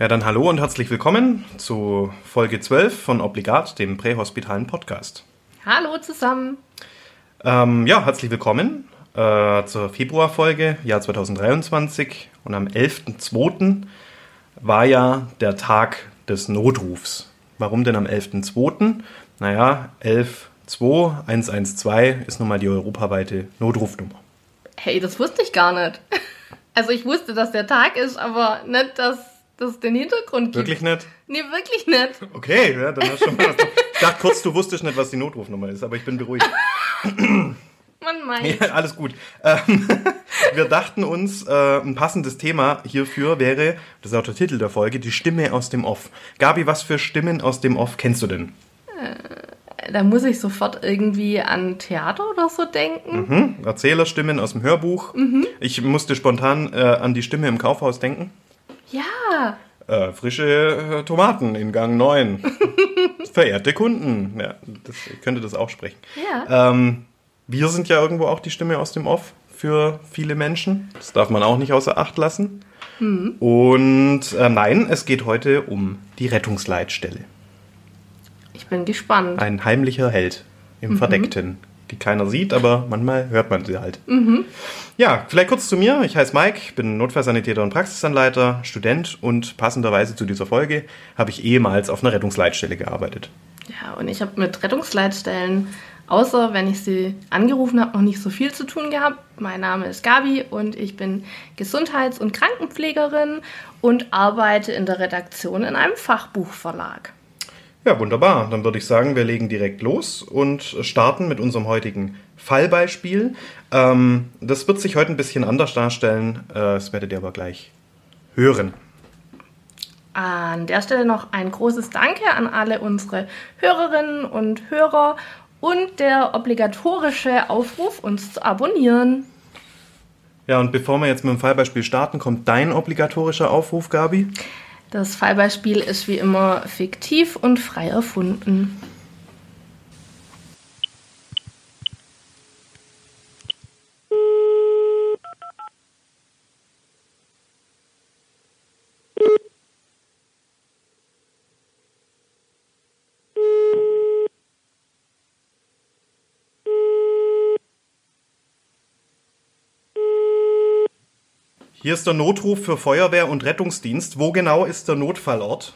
Ja, dann hallo und herzlich willkommen zu Folge 12 von Obligat, dem prähospitalen Podcast. Hallo zusammen. Ähm, ja, herzlich willkommen äh, zur Februarfolge, Jahr 2023. Und am 11.02. war ja der Tag des Notrufs. Warum denn am 11.02.? Naja, 112112 ist nun mal die europaweite Notrufnummer. Hey, das wusste ich gar nicht. Also ich wusste, dass der Tag ist, aber nicht, dass das den Hintergrund gibt. Wirklich nicht? Nee, wirklich nicht. Okay, ja, dann hast du schon mal was. Ich dachte kurz, du wusstest nicht, was die Notrufnummer ist, aber ich bin beruhigt. Man meint. Ja, alles gut. Ähm, wir dachten uns, äh, ein passendes Thema hierfür wäre, das ist auch der Titel der Folge, die Stimme aus dem Off. Gabi, was für Stimmen aus dem Off kennst du denn? Da muss ich sofort irgendwie an Theater oder so denken. Mhm. Erzählerstimmen aus dem Hörbuch. Ich musste spontan äh, an die Stimme im Kaufhaus denken. Ja. Äh, frische äh, Tomaten in Gang 9. Verehrte Kunden. Ja, das, ich könnte das auch sprechen. Ja. Ähm, wir sind ja irgendwo auch die Stimme aus dem Off für viele Menschen. Das darf man auch nicht außer Acht lassen. Und äh, nein, es geht heute um die Rettungsleitstelle. Ich bin gespannt. Ein heimlicher Held im Verdeckten, die keiner sieht, aber manchmal hört man sie halt. Ja, vielleicht kurz zu mir. Ich heiße Mike, bin Notfallsanitäter und Praxisanleiter, Student und passenderweise zu dieser Folge habe ich ehemals auf einer Rettungsleitstelle gearbeitet. Ja, und ich habe mit Rettungsleitstellen, außer wenn ich sie angerufen habe, noch nicht so viel zu tun gehabt. Mein Name ist Gabi und ich bin Gesundheits- und Krankenpflegerin und arbeite in der Redaktion in einem Fachbuchverlag. Ja, wunderbar. Dann würde ich sagen, wir legen direkt los und starten mit unserem heutigen Fallbeispiel. Ähm, das wird sich heute ein bisschen anders darstellen. Äh, das werdet ihr aber gleich hören. An der Stelle noch ein großes Danke an alle unsere Hörerinnen und Hörer und der obligatorische Aufruf, uns zu abonnieren. Ja, und bevor wir jetzt mit dem Fallbeispiel starten, kommt dein obligatorischer Aufruf, Gabi. Das Fallbeispiel ist wie immer fiktiv und frei erfunden. Hier ist der Notruf für Feuerwehr und Rettungsdienst. Wo genau ist der Notfallort?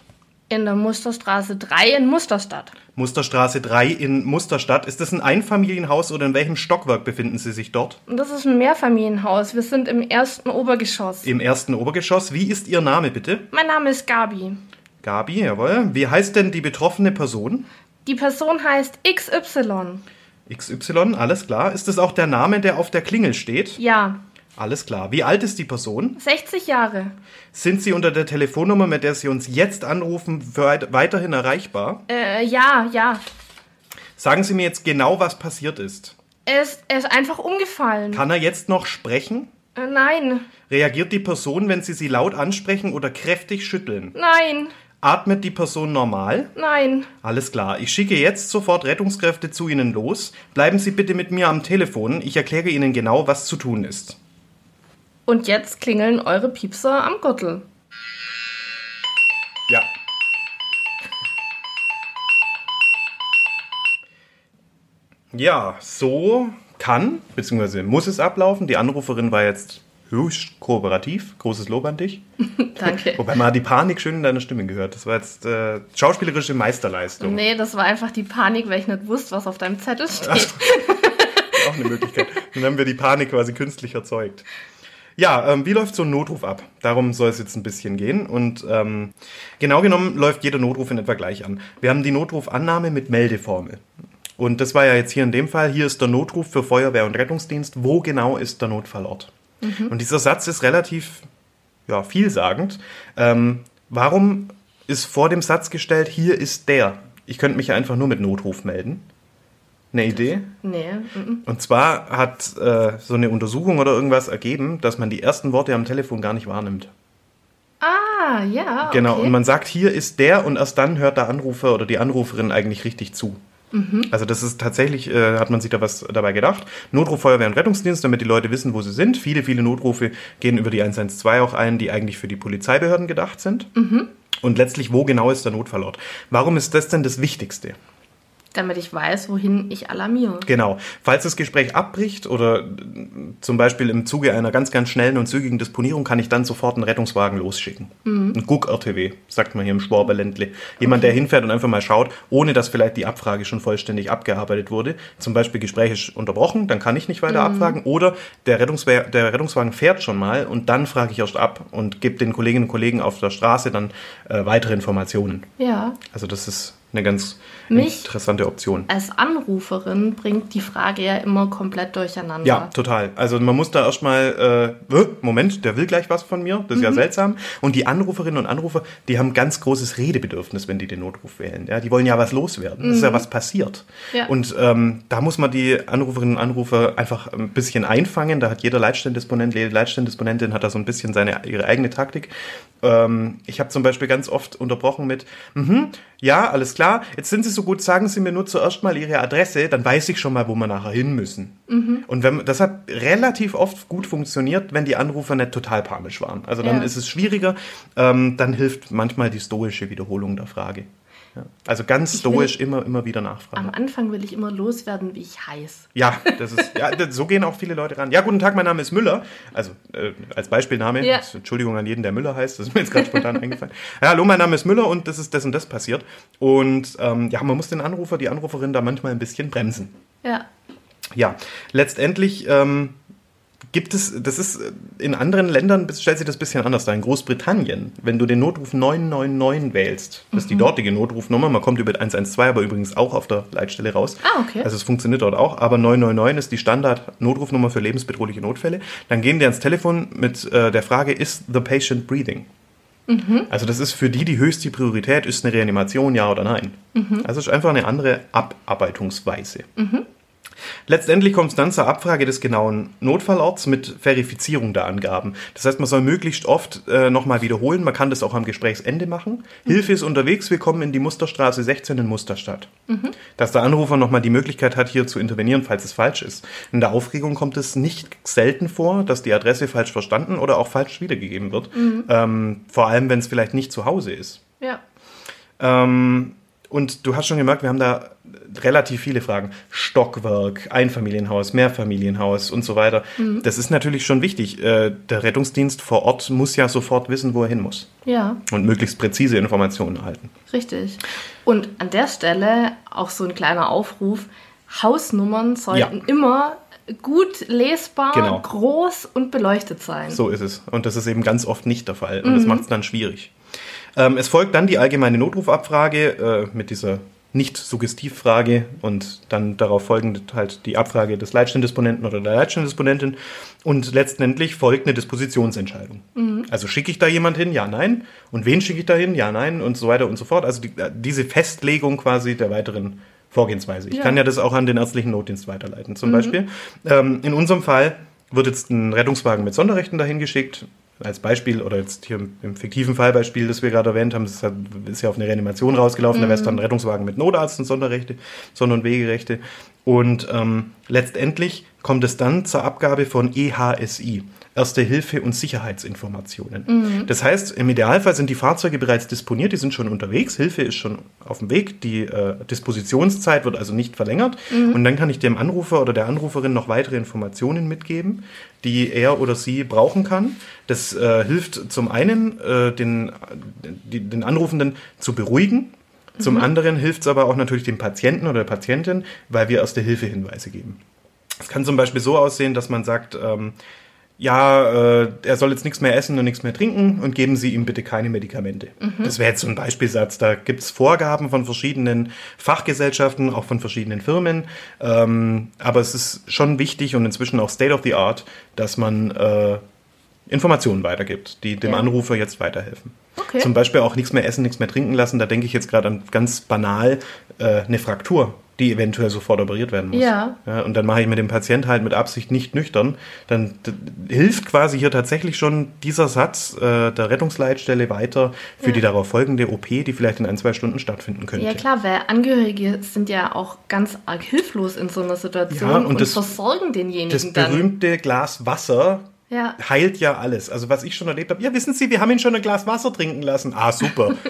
In der Musterstraße 3 in Musterstadt. Musterstraße 3 in Musterstadt. Ist das ein Einfamilienhaus oder in welchem Stockwerk befinden Sie sich dort? Das ist ein Mehrfamilienhaus. Wir sind im ersten Obergeschoss. Im ersten Obergeschoss. Wie ist Ihr Name bitte? Mein Name ist Gabi. Gabi, jawohl. Wie heißt denn die betroffene Person? Die Person heißt XY. XY, alles klar. Ist das auch der Name, der auf der Klingel steht? Ja, Alles klar. Wie alt ist die Person? 60 Jahre. Sind Sie unter der Telefonnummer, mit der Sie uns jetzt anrufen, weit- weiterhin erreichbar? Äh, ja, ja. Sagen Sie mir jetzt genau, was passiert ist. Er ist, er ist einfach umgefallen. Kann er jetzt noch sprechen? Äh, nein, Reagiert die Person, wenn Sie sie laut ansprechen oder kräftig schütteln? nein, Atmet die Person normal? nein. Alles klar. Ich schicke jetzt sofort Rettungskräfte zu Ihnen los. Bleiben Sie bitte mit mir am Telefon. Ich erkläre Ihnen genau, was zu tun ist. Und jetzt klingeln eure Piepser am Gürtel. Ja. Ja, so kann, beziehungsweise muss es ablaufen. Die Anruferin war jetzt höchst kooperativ. Großes Lob an dich. Danke. Wobei man hat die Panik schön in deiner Stimme gehört. Das war jetzt äh, schauspielerische Meisterleistung. Nee, das war einfach die Panik, weil ich nicht wusste, was auf deinem Zettel steht. Auch eine Möglichkeit. Dann haben wir die Panik quasi künstlich erzeugt. Ja, ähm, wie läuft so ein Notruf ab? Darum soll es jetzt ein bisschen gehen. Und ähm, genau genommen läuft jeder Notruf in etwa gleich an. Wir haben die Notrufannahme mit Meldeformel. Und das war ja jetzt hier in dem Fall, hier ist der Notruf für Feuerwehr und Rettungsdienst. Wo genau ist der Notfallort? Und dieser Satz ist relativ ja, vielsagend. Ähm, warum ist vor dem Satz gestellt, hier ist der? Ich könnte mich ja einfach nur mit Notruf melden. Eine Idee? nee. Und zwar hat äh, so eine Untersuchung oder irgendwas ergeben, dass man die ersten Worte am Telefon gar nicht wahrnimmt. Ah, ja. Genau, okay. und man sagt, hier ist der und erst dann hört der Anrufer oder die Anruferin eigentlich richtig zu. Mhm. Also das ist tatsächlich, äh, hat man sich da was dabei gedacht. Notruf, Feuerwehr und Rettungsdienst, damit die Leute wissen, wo sie sind. Viele, viele Notrufe gehen über die 112 auch ein, die eigentlich für die Polizeibehörden gedacht sind. Mhm. Und letztlich, wo genau ist der Notfallort? Warum ist das denn das Wichtigste? Damit ich weiß, wohin ich alarmiere. Genau. Falls das Gespräch abbricht oder zum Beispiel im Zuge einer ganz, ganz schnellen und zügigen Disponierung, kann ich dann sofort einen Rettungswagen losschicken. Ein Guck-RTW, sagt man hier im Schwaberländle. Jemand, der hinfährt und einfach mal schaut, ohne dass vielleicht die Abfrage schon vollständig abgearbeitet wurde. Zum Beispiel Gespräch ist unterbrochen, dann kann ich nicht weiter abfragen. Oder der, Rettungswehr, der Rettungswagen fährt schon mal und dann frage ich erst ab und gebe den Kolleginnen und Kollegen auf der Straße dann äh, weitere Informationen. Ja. Also das ist eine ganz Mich- interessante Option. Als Anruferin bringt die Frage ja immer komplett durcheinander. Ja, total. Also man muss da erstmal, äh, Moment, der will gleich was von mir, das ist ja Mhm. seltsam. Und die Anruferinnen und Anrufer, die haben ganz großes Redebedürfnis, wenn die den Notruf wählen. Ja, die wollen ja was loswerden. Es ist ja was passiert. Mhm. Ja. Und ähm, da muss man die Anruferinnen und Anrufer einfach ein bisschen einfangen. Da hat jeder Leitstellendisponent, jede Leitstellendisponentin hat da so ein bisschen seine ihre eigene Taktik. Ähm, ich habe zum Beispiel ganz oft unterbrochen mit, mhm, ja, alles klar, jetzt sind Sie so gut, sagen Sie mir nur zuerst mal Ihre Adresse, dann weiß ich schon mal, wo wir nachher hin müssen. Und wenn, das hat relativ oft gut funktioniert, wenn die Anrufer nicht total panisch waren. Also dann Ja. ist es schwieriger, ähm, dann hilft manchmal die stoische Wiederholung der Frage. Ja. Also ganz Ich will- stoisch immer, immer wieder nachfragen. Am Anfang will ich immer loswerden, wie ich heiß. Ja, das ist, ja, so gehen auch viele Leute ran. Ja, guten Tag, mein Name ist Müller. Also äh, als Beispielname. Ja. Entschuldigung an jeden, der Müller heißt. Das ist mir jetzt gerade spontan eingefallen. Ja, hallo, mein Name ist Müller und das ist das und das passiert. Und ähm, ja, man muss den Anrufer, die Anruferin da manchmal ein bisschen bremsen. Ja. Ja, letztendlich ähm, gibt es, das ist äh, in anderen Ländern stellt sich das ein bisschen anders dar. In Großbritannien, wenn du den Notruf 999 wählst, das ist die dortige Notrufnummer, man kommt über 112, aber übrigens auch auf der Leitstelle raus. Ah, okay. Also es funktioniert dort auch, aber 999 ist die Standard-Notrufnummer für lebensbedrohliche Notfälle. Dann gehen die ans Telefon mit äh, der Frage, ist the patient breathing? Also das ist für die die höchste Priorität, ist eine Reanimation, ja oder nein? Also es ist einfach eine andere Abarbeitungsweise. Letztendlich kommt es dann zur Abfrage des genauen Notfallorts mit Verifizierung der Angaben. Das heißt, man soll möglichst oft äh, nochmal wiederholen. Man kann das auch am Gesprächsende machen. Hilfe ist unterwegs, wir kommen in die Musterstraße 16 in Musterstadt. Dass der Anrufer nochmal die Möglichkeit hat, hier zu intervenieren, falls es falsch ist. In der Aufregung kommt es nicht selten vor, dass die Adresse falsch verstanden oder auch falsch wiedergegeben wird. Ähm, vor allem, wenn es vielleicht nicht zu Hause ist. Ja. Ähm, und du hast schon gemerkt, wir haben da relativ viele Fragen. Stockwerk, Einfamilienhaus, Mehrfamilienhaus und so weiter. Das ist natürlich schon wichtig. Äh, Der Rettungsdienst vor Ort muss ja sofort wissen, wo er hin muss. Ja, Und möglichst präzise Informationen erhalten. richtig. Und an der Stelle auch so ein kleiner Aufruf. Hausnummern sollten Ja. immer gut lesbar, Genau. groß und beleuchtet sein. So ist es. Und das ist eben ganz oft nicht der Fall. Und das macht es dann schwierig. Ähm, es folgt dann die allgemeine Notrufabfrage äh, mit dieser Nicht-Suggestivfrage und dann darauf folgend halt die Abfrage des Leitstellendisponenten oder der Leitstellendisponentin. Und letztendlich folgt eine Dispositionsentscheidung. Also schicke ich da jemand hin? Ja, nein. Und wen schicke ich da hin? Ja, nein. Und so weiter und so fort. Also die, äh, diese Festlegung quasi der weiteren Vorgehensweise. Ich Ja. kann ja das auch an den ärztlichen Notdienst weiterleiten, zum Beispiel. Ähm, in unserem Fall wird jetzt ein Rettungswagen mit Sonderrechten dahin geschickt. Als Beispiel, oder jetzt hier im, fiktiven Fallbeispiel, das wir gerade erwähnt haben, das ist, ja auf eine Reanimation rausgelaufen, da wäre es dann ein Rettungswagen mit Notarzt und Sonderrechte, Sonder- und Wegerechte. Und ähm, letztendlich kommt es dann zur Abgabe von EHSI, Erste Hilfe und Sicherheitsinformationen. Das heißt, im Idealfall sind die Fahrzeuge bereits disponiert, die sind schon unterwegs, Hilfe ist schon auf dem Weg, die äh, Dispositionszeit wird also nicht verlängert und dann kann ich dem Anrufer oder der Anruferin noch weitere Informationen mitgeben, die er oder sie brauchen kann. Das äh, hilft zum einen, äh, den, die, den Anrufenden zu beruhigen, zum anderen hilft es aber auch natürlich dem Patienten oder der Patientin, weil wir erste Hilfehinweise geben. Es kann zum Beispiel so aussehen, dass man sagt, ähm, ja, äh, er soll jetzt nichts mehr essen und nichts mehr trinken und geben Sie ihm bitte keine Medikamente. Das wäre jetzt so ein Beispielsatz. Da gibt es Vorgaben von verschiedenen Fachgesellschaften, auch von verschiedenen Firmen. Ähm, aber es ist schon wichtig und inzwischen auch State of the Art, dass man äh, Informationen weitergibt, die dem Ja. Anrufer jetzt weiterhelfen. Okay. Zum Beispiel auch nichts mehr essen, nichts mehr trinken lassen. Da denke ich jetzt gerade an ganz banal äh, eine Fraktur, die eventuell sofort operiert werden muss. Ja. und dann mache ich mit dem Patient halt mit Absicht nicht nüchtern. Dann hilft quasi hier tatsächlich schon dieser Satz äh, der Rettungsleitstelle weiter für Ja. die darauf folgende OP, die vielleicht in ein, zwei Stunden stattfinden könnte. Ja klar, weil Angehörige sind ja auch ganz arg hilflos in so einer Situation Ja, und und, das- versorgen denjenigen Das dann. berühmte Glas Wasser Ja. heilt ja alles. Also was ich schon erlebt habe, ja wissen Sie, wir haben ihn schon ein Glas Wasser trinken lassen. Ah, super.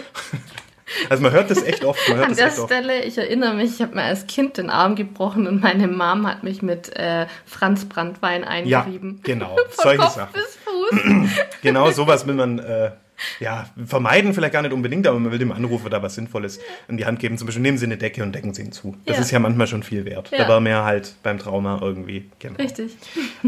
also man hört das echt oft. Man hört An der echt oft. Stelle, ich erinnere mich, ich habe mir als Kind den Arm gebrochen und meine Mom hat mich mit äh, Franz Brandwein Ja, eingerieben. genau. Von Solche Kopf Sachen. bis Fuß. Genau sowas will man äh, ja, vermeiden vielleicht gar nicht unbedingt, aber man will dem Anrufer da was Sinnvolles in die Hand geben. Zum Beispiel nehmen Sie eine Decke und decken Sie ihn zu. Das Ja. ist ja manchmal schon viel wert. Ja. Da war mehr halt beim Trauma irgendwie. Genau. Richtig.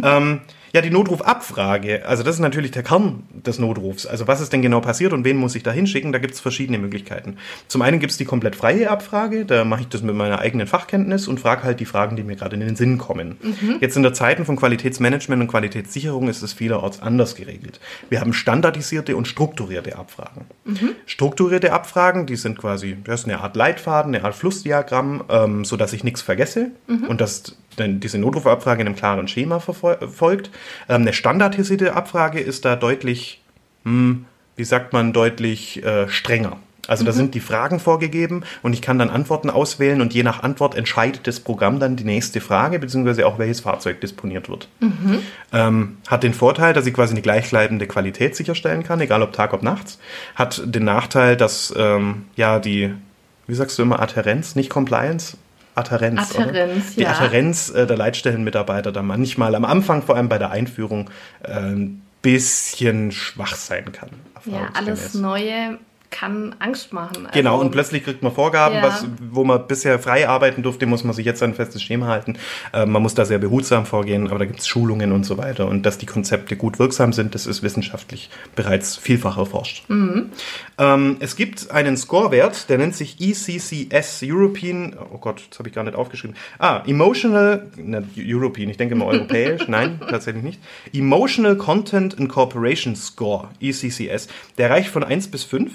Ähm, ja, die Notrufabfrage, also das ist natürlich der Kern des Notrufs. Also was ist denn genau passiert und wen muss ich da hinschicken? Da gibt es verschiedene Möglichkeiten. Zum einen gibt es die komplett freie Abfrage, da mache ich das mit meiner eigenen Fachkenntnis und frage halt die Fragen, die mir gerade in den Sinn kommen. Jetzt in der Zeiten von Qualitätsmanagement und Qualitätssicherung ist es vielerorts anders geregelt. Wir haben standardisierte und strukturierte Abfragen. Strukturierte Abfragen, die sind quasi, das ist eine Art Leitfaden, eine Art Flussdiagramm, ähm, so dass ich nichts vergesse und dass dann diese Notrufabfrage in einem klaren Schema verfol- folgt. Ähm, eine standardisierte Abfrage ist da deutlich, hm, wie sagt man, deutlich äh, strenger. Also da sind die Fragen vorgegeben und ich kann dann Antworten auswählen und je nach Antwort entscheidet das Programm dann die nächste Frage, beziehungsweise auch welches Fahrzeug disponiert wird. Ähm, hat den Vorteil, dass ich quasi eine gleichbleibende Qualität sicherstellen kann, egal ob Tag, ob nachts. Hat den Nachteil, dass ähm, ja die, wie sagst du immer, Adherenz, nicht Compliance? Adherenz. Adherenz, Die ja. Adherenz äh, der Leitstellenmitarbeiter da manchmal am Anfang, vor allem bei der Einführung, äh, ein bisschen schwach sein kann. Ja, alles Neue kann Angst machen. Genau, Also, und plötzlich kriegt man Vorgaben, Ja. was, wo man bisher frei arbeiten durfte, muss man sich jetzt an ein festes Schema halten. Äh, man muss da sehr behutsam vorgehen, aber da gibt es Schulungen und so weiter. Und dass die Konzepte gut wirksam sind, das ist wissenschaftlich bereits vielfach erforscht. Ähm, es gibt einen Scorewert, der nennt sich ECCS, European, oh Gott, das habe ich gar nicht aufgeschrieben. Ah, Emotional, ne, European, ich denke immer europäisch, nein, tatsächlich nicht. Emotional Content Incorporation Score, ECCS, der reicht von 1 bis 5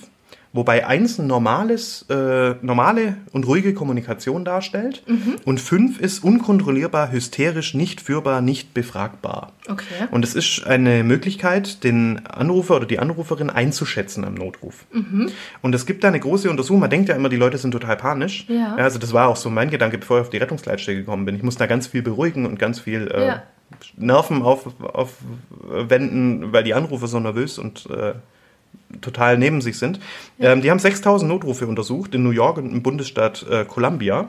wobei eins ein normales, äh, normale und ruhige Kommunikation darstellt und fünf ist unkontrollierbar, hysterisch, nicht führbar, nicht befragbar. Okay. Und es ist eine Möglichkeit, den Anrufer oder die Anruferin einzuschätzen am Notruf. Und es gibt da eine große Untersuchung. Man denkt ja immer, die Leute sind total panisch. Ja. Also das war auch so mein Gedanke, bevor ich auf die Rettungsleitstelle gekommen bin. Ich muss da ganz viel beruhigen und ganz viel äh, Ja. Nerven auf, aufwenden, weil die Anrufer so nervös und äh, total neben sich sind. Ähm, die haben 6000 Notrufe untersucht in New York und im Bundesstaat äh, Columbia.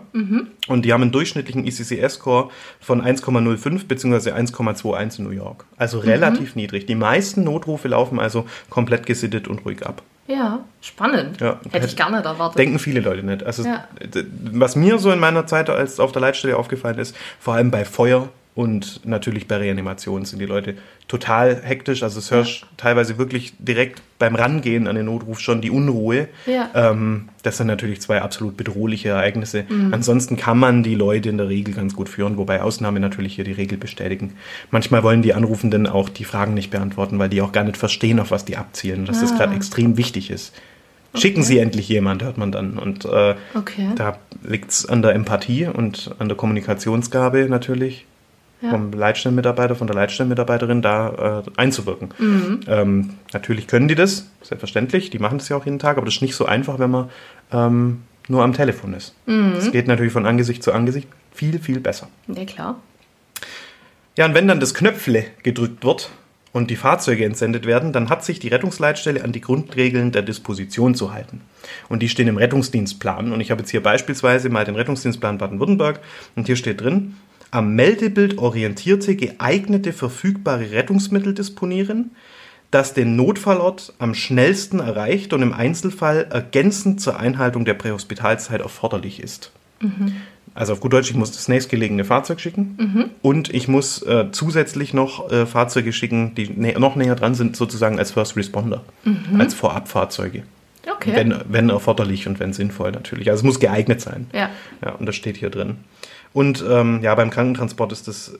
Und die haben einen durchschnittlichen ECCS-Score von 1,05 bzw. 1,21 in New York. Also relativ niedrig. Die meisten Notrufe laufen also komplett gesittet und ruhig ab. Ja, spannend. Ja. Hätte ich gar nicht erwartet. Denken viele Leute nicht. Also Ja. was mir so in meiner Zeit als auf der Leitstelle aufgefallen ist, vor allem bei Feuer und natürlich bei Reanimation sind die Leute total hektisch. Also es hörst teilweise wirklich direkt beim Rangehen an den Notruf schon die Unruhe. Ja. Ähm, das sind natürlich zwei absolut bedrohliche Ereignisse. Ansonsten kann man die Leute in der Regel ganz gut führen, wobei Ausnahmen natürlich hier die Regel bestätigen. Manchmal wollen die Anrufenden auch die Fragen nicht beantworten, weil die auch gar nicht verstehen, auf was die abzielen. Dass das Ah. gerade extrem wichtig ist. Schicken Sie endlich jemand, hört man dann. Und äh, Okay. da liegt es an der Empathie und an der Kommunikationsgabe natürlich Ja. vom Leitstellenmitarbeiter, von der Leitstellenmitarbeiterin da äh, einzuwirken. Mhm. Ähm, natürlich können die das, selbstverständlich, die machen das ja auch jeden Tag, aber das ist nicht so einfach, wenn man ähm, nur am Telefon ist. Mhm. Es geht natürlich von Angesicht zu Angesicht viel, viel besser. Ja, klar. Ja, und wenn dann das Knöpfle gedrückt wird und die Fahrzeuge entsendet werden, dann hat sich die Rettungsleitstelle an die Grundregeln der Disposition zu halten. Und die stehen im Rettungsdienstplan. Und ich habe jetzt hier beispielsweise mal den Rettungsdienstplan Baden-Württemberg und hier steht drin, am Meldebild orientierte geeignete verfügbare Rettungsmittel disponieren, das den Notfallort am schnellsten erreicht und im Einzelfall ergänzend zur Einhaltung der Prähospitalzeit erforderlich ist. Also auf gut Deutsch, ich muss das nächstgelegene Fahrzeug schicken und ich muss äh, zusätzlich noch äh, Fahrzeuge schicken, die nä noch näher dran sind, sozusagen als First Responder, als Vorabfahrzeuge. Okay. Wenn, wenn erforderlich und wenn sinnvoll natürlich. Also es muss geeignet sein. Ja. Ja, und das steht hier drin. Und ähm, ja, beim Krankentransport ist das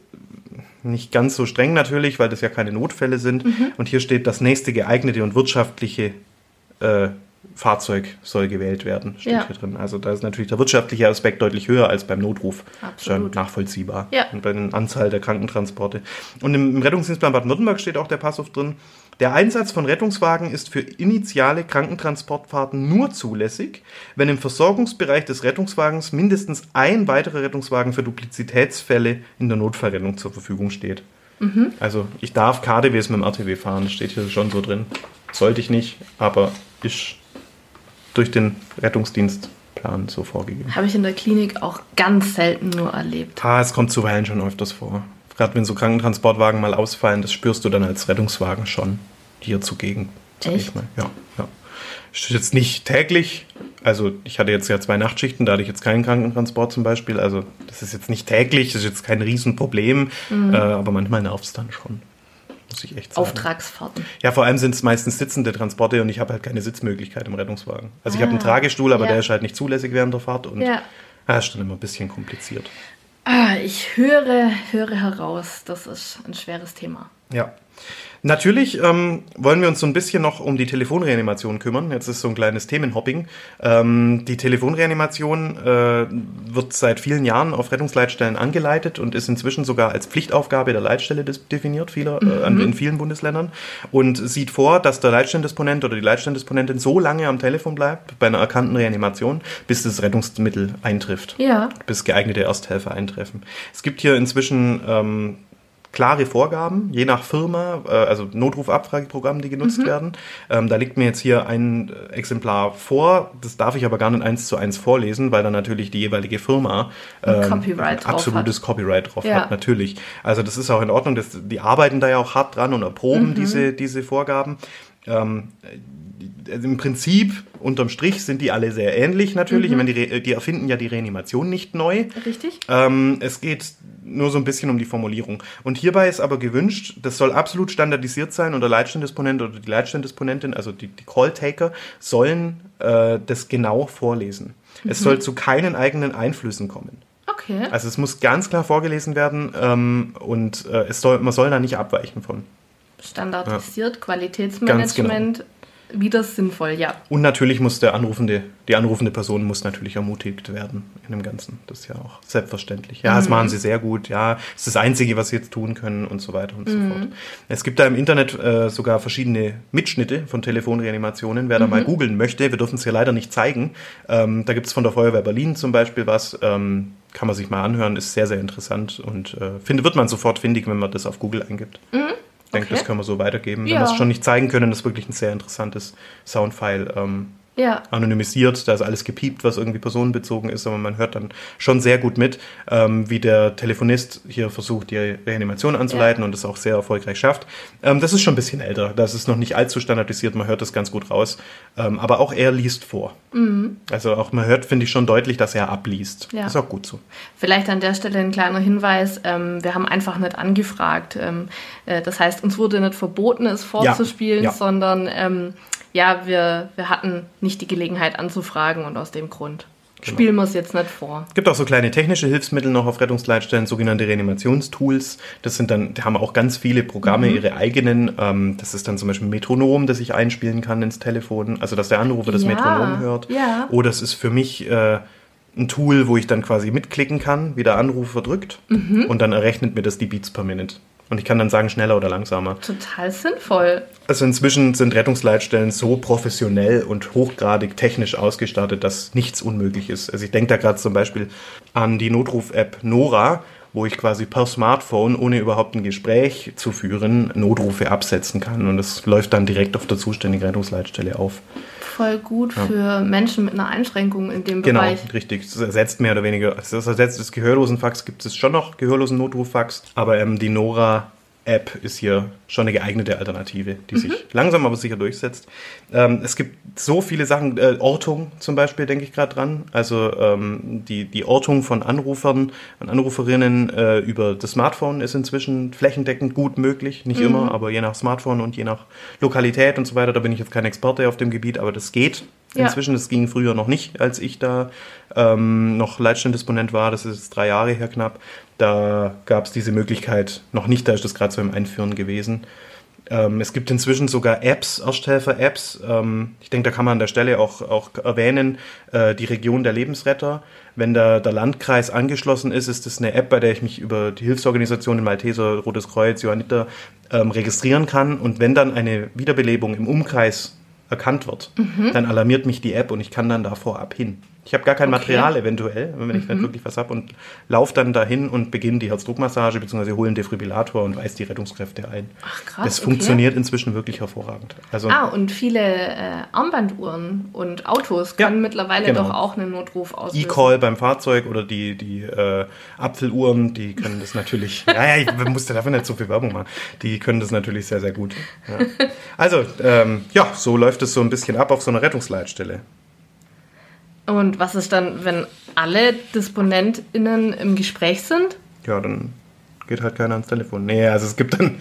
nicht ganz so streng natürlich, weil das ja keine Notfälle sind. Und hier steht, das nächste geeignete und wirtschaftliche äh, Fahrzeug soll gewählt werden, steht Ja. hier drin. Also da ist natürlich der wirtschaftliche Aspekt deutlich höher als beim Notruf. Absolut. Schon nachvollziehbar. Ja. Und bei der Anzahl der Krankentransporte. Und im Rettungsdienstplan Baden-Württemberg steht auch der Passus drin, der Einsatz von Rettungswagen ist für initiale Krankentransportfahrten nur zulässig, wenn im Versorgungsbereich des Rettungswagens mindestens ein weiterer Rettungswagen für Duplizitätsfälle in der Notfallrettung zur Verfügung steht. Also ich darf KDWs mit dem RTW fahren, das steht hier schon so drin. Sollte ich nicht, aber ist durch den Rettungsdienstplan so vorgegeben. Habe ich in der Klinik auch ganz selten nur erlebt. Ah, es kommt zuweilen schon öfters vor. Gerade wenn so Krankentransportwagen mal ausfallen, das spürst du dann als Rettungswagen schon hier zugegen. sag ich Echt? mal. Ja, ja. Steht jetzt nicht täglich. Also ich hatte jetzt ja zwei Nachtschichten, da hatte ich jetzt keinen Krankentransport zum Beispiel. Also das ist jetzt nicht täglich, das ist jetzt kein Riesenproblem. Mhm. Äh, aber manchmal nervt es dann schon. Muss ich echt sagen. Auftragsfahrten. Ja, vor allem sind es meistens sitzende Transporte und ich habe halt keine Sitzmöglichkeit im Rettungswagen. Also ich habe einen Ah, Tragestuhl, aber ja. der ist halt nicht zulässig während der Fahrt und Ja. ah, ist dann immer ein bisschen kompliziert. Ah, ich höre, höre heraus, das ist ein schweres Thema. Ja. Natürlich ähm, wollen wir uns so ein bisschen noch um die Telefonreanimation kümmern. Jetzt ist so ein kleines Themenhopping. Ähm, die Telefonreanimation äh, wird seit vielen Jahren auf Rettungsleitstellen angeleitet und ist inzwischen sogar als Pflichtaufgabe der Leitstelle definiert, vieler, äh, an- in vielen Bundesländern. Und sieht vor, dass der Leitstellendisponent oder die Leitstellendisponentin so lange am Telefon bleibt bei einer erkannten Reanimation, bis das Rettungsmittel eintrifft Ja. bis geeignete Ersthelfer eintreffen. Es gibt hier inzwischen ähm, klare Vorgaben, je nach Firma, äh, also Notrufabfrageprogramme, die genutzt werden. Ähm, da liegt mir jetzt hier ein äh, Exemplar vor, das darf ich aber gar nicht eins zu eins vorlesen, weil da natürlich die jeweilige Firma ähm, Copyright absolutes Copyright drauf Ja. hat, natürlich. Also das ist auch in Ordnung, das, die arbeiten da ja auch hart dran und erproben Mhm. diese, diese Vorgaben. Ähm, also im Prinzip, unterm Strich, sind die alle sehr ähnlich natürlich. Mhm. Ich meine, die, die erfinden ja die Reanimation nicht neu. Richtig? Ähm, es geht nur so ein bisschen um die Formulierung. Und hierbei ist aber gewünscht, das soll absolut standardisiert sein und der Leitstellendisponent oder die Leitstellendisponentin, also die, die Call-Taker, sollen äh, das genau vorlesen. Es soll zu keinen eigenen Einflüssen kommen. Okay. Also es muss ganz klar vorgelesen werden ähm, und äh, es soll, man soll da nicht abweichen von. Standardisiert, Qualitätsmanagement, wieder sinnvoll, ja. Und natürlich muss der anrufende, die anrufende Person muss natürlich ermutigt werden in dem Ganzen. Das ist ja auch selbstverständlich. Ja, das machen sie sehr gut. Ja, das ist das Einzige, was sie jetzt tun können und so weiter und so fort. Es gibt da im Internet äh, sogar verschiedene Mitschnitte von Telefonreanimationen. Wer da mal googeln möchte, wir dürfen es hier leider nicht zeigen. Ähm, da gibt es von der Feuerwehr Berlin zum Beispiel was. Ähm, kann man sich mal anhören, ist sehr, sehr interessant und äh, finde, wird man sofort findig, wenn man das auf Google eingibt. Ich denke, Okay. das können wir so weitergeben. Wenn Ja. wir es schon nicht zeigen können, das ist wirklich ein sehr interessantes Soundfile. Ähm, Ja. anonymisiert, da ist alles gepiept, was irgendwie personenbezogen ist, aber man hört dann schon sehr gut mit, ähm, wie der Telefonist hier versucht, die Reanimation anzuleiten Ja. und es auch sehr erfolgreich schafft. Ähm, das ist schon ein bisschen älter, das ist noch nicht allzu standardisiert, man hört das ganz gut raus, ähm, aber auch er liest vor. Also auch man hört, finde ich schon deutlich, dass er abliest. Mhm. Ja. Ist auch gut so. Vielleicht an der Stelle ein kleiner Hinweis. Ähm, wir haben einfach nicht angefragt. Ähm, äh, das heißt, uns wurde nicht verboten, es vorzuspielen, ja. sondern ähm, ja, wir, wir hatten nicht die Gelegenheit anzufragen und aus dem Grund Genau. spielen wir es jetzt nicht vor. Es gibt auch so kleine technische Hilfsmittel noch auf Rettungsleitstellen, sogenannte Reanimationstools. Das sind dann, die haben auch ganz viele Programme, Mhm. ihre eigenen. Ähm, das ist dann zum Beispiel ein Metronom, das ich einspielen kann ins Telefon. Also, dass der Anrufer das Ja, Metronom hört. ja. Oder es ist für mich äh, ein Tool, wo ich dann quasi mitklicken kann, wie der Anrufer drückt. Mhm. Und dann errechnet mir das die Beats per Minute. Und ich kann dann sagen, schneller oder langsamer. Total sinnvoll. Also inzwischen sind Rettungsleitstellen so professionell und hochgradig technisch ausgestattet, dass nichts unmöglich ist. Also ich denke da gerade zum Beispiel an die Notruf-App Nora, wo ich quasi per Smartphone, ohne überhaupt ein Gespräch zu führen, Notrufe absetzen kann. Und das läuft dann direkt auf der zuständigen Rettungsleitstelle auf. Voll gut für Menschen mit einer Einschränkung in dem Genau, Bereich. richtig. Das ersetzt mehr oder weniger, das ersetzt das Gehörlosenfax, gibt es schon noch, gehörlosen Notruffax, aber ähm, die Nora-App ist hier schon eine geeignete Alternative, die sich langsam aber sicher durchsetzt. Ähm, es gibt so viele Sachen, äh, Ortung zum Beispiel, denke ich gerade dran. Also ähm, die, die Ortung von Anrufern und Anruferinnen äh, über das Smartphone ist inzwischen flächendeckend gut möglich. Nicht immer, aber je nach Smartphone und je nach Lokalität und so weiter. Da bin ich jetzt kein Experte auf dem Gebiet, aber das geht Ja. inzwischen. Das ging früher noch nicht, als ich da ähm, noch Leitstellendisponent war. Das ist drei Jahre her knapp. Da gab es diese Möglichkeit noch nicht. Da ist das gerade so im Einführen gewesen. Ähm, es gibt inzwischen sogar Apps, Ersthelfer-Apps. Ähm, ich denke, da kann man an der Stelle auch, auch erwähnen, äh, die Region der Lebensretter. Wenn da der Landkreis angeschlossen ist, ist das eine App, bei der ich mich über die Hilfsorganisationen Malteser, Rotes Kreuz, Johanniter ähm, registrieren kann. Und wenn dann eine Wiederbelebung im Umkreis erkannt wird, dann alarmiert mich die App und ich kann dann da vorab hin. Ich habe gar kein Okay. Material eventuell, wenn ich nicht wirklich was habe und laufe dann dahin und beginne die Herzdruckmassage bzw. hole einen Defibrillator und weise die Rettungskräfte ein. Ach, krass, Das okay. funktioniert inzwischen wirklich hervorragend. Also Ah, und viele äh, Armbanduhren und Autos Ja, können mittlerweile genau. doch auch einen Notruf auslösen. E-Call beim Fahrzeug oder die, die äh, Apfeluhren, die können das natürlich. ja, ja, ich musste dafür nicht so viel Werbung machen. Die können das natürlich sehr, sehr gut. Ja. Also, ähm, ja, so läuft es so ein bisschen ab auf so einer Rettungsleitstelle. Und was ist dann, wenn alle DisponentInnen im Gespräch sind? Ja, dann geht halt keiner ans Telefon. Nee, also es gibt dann,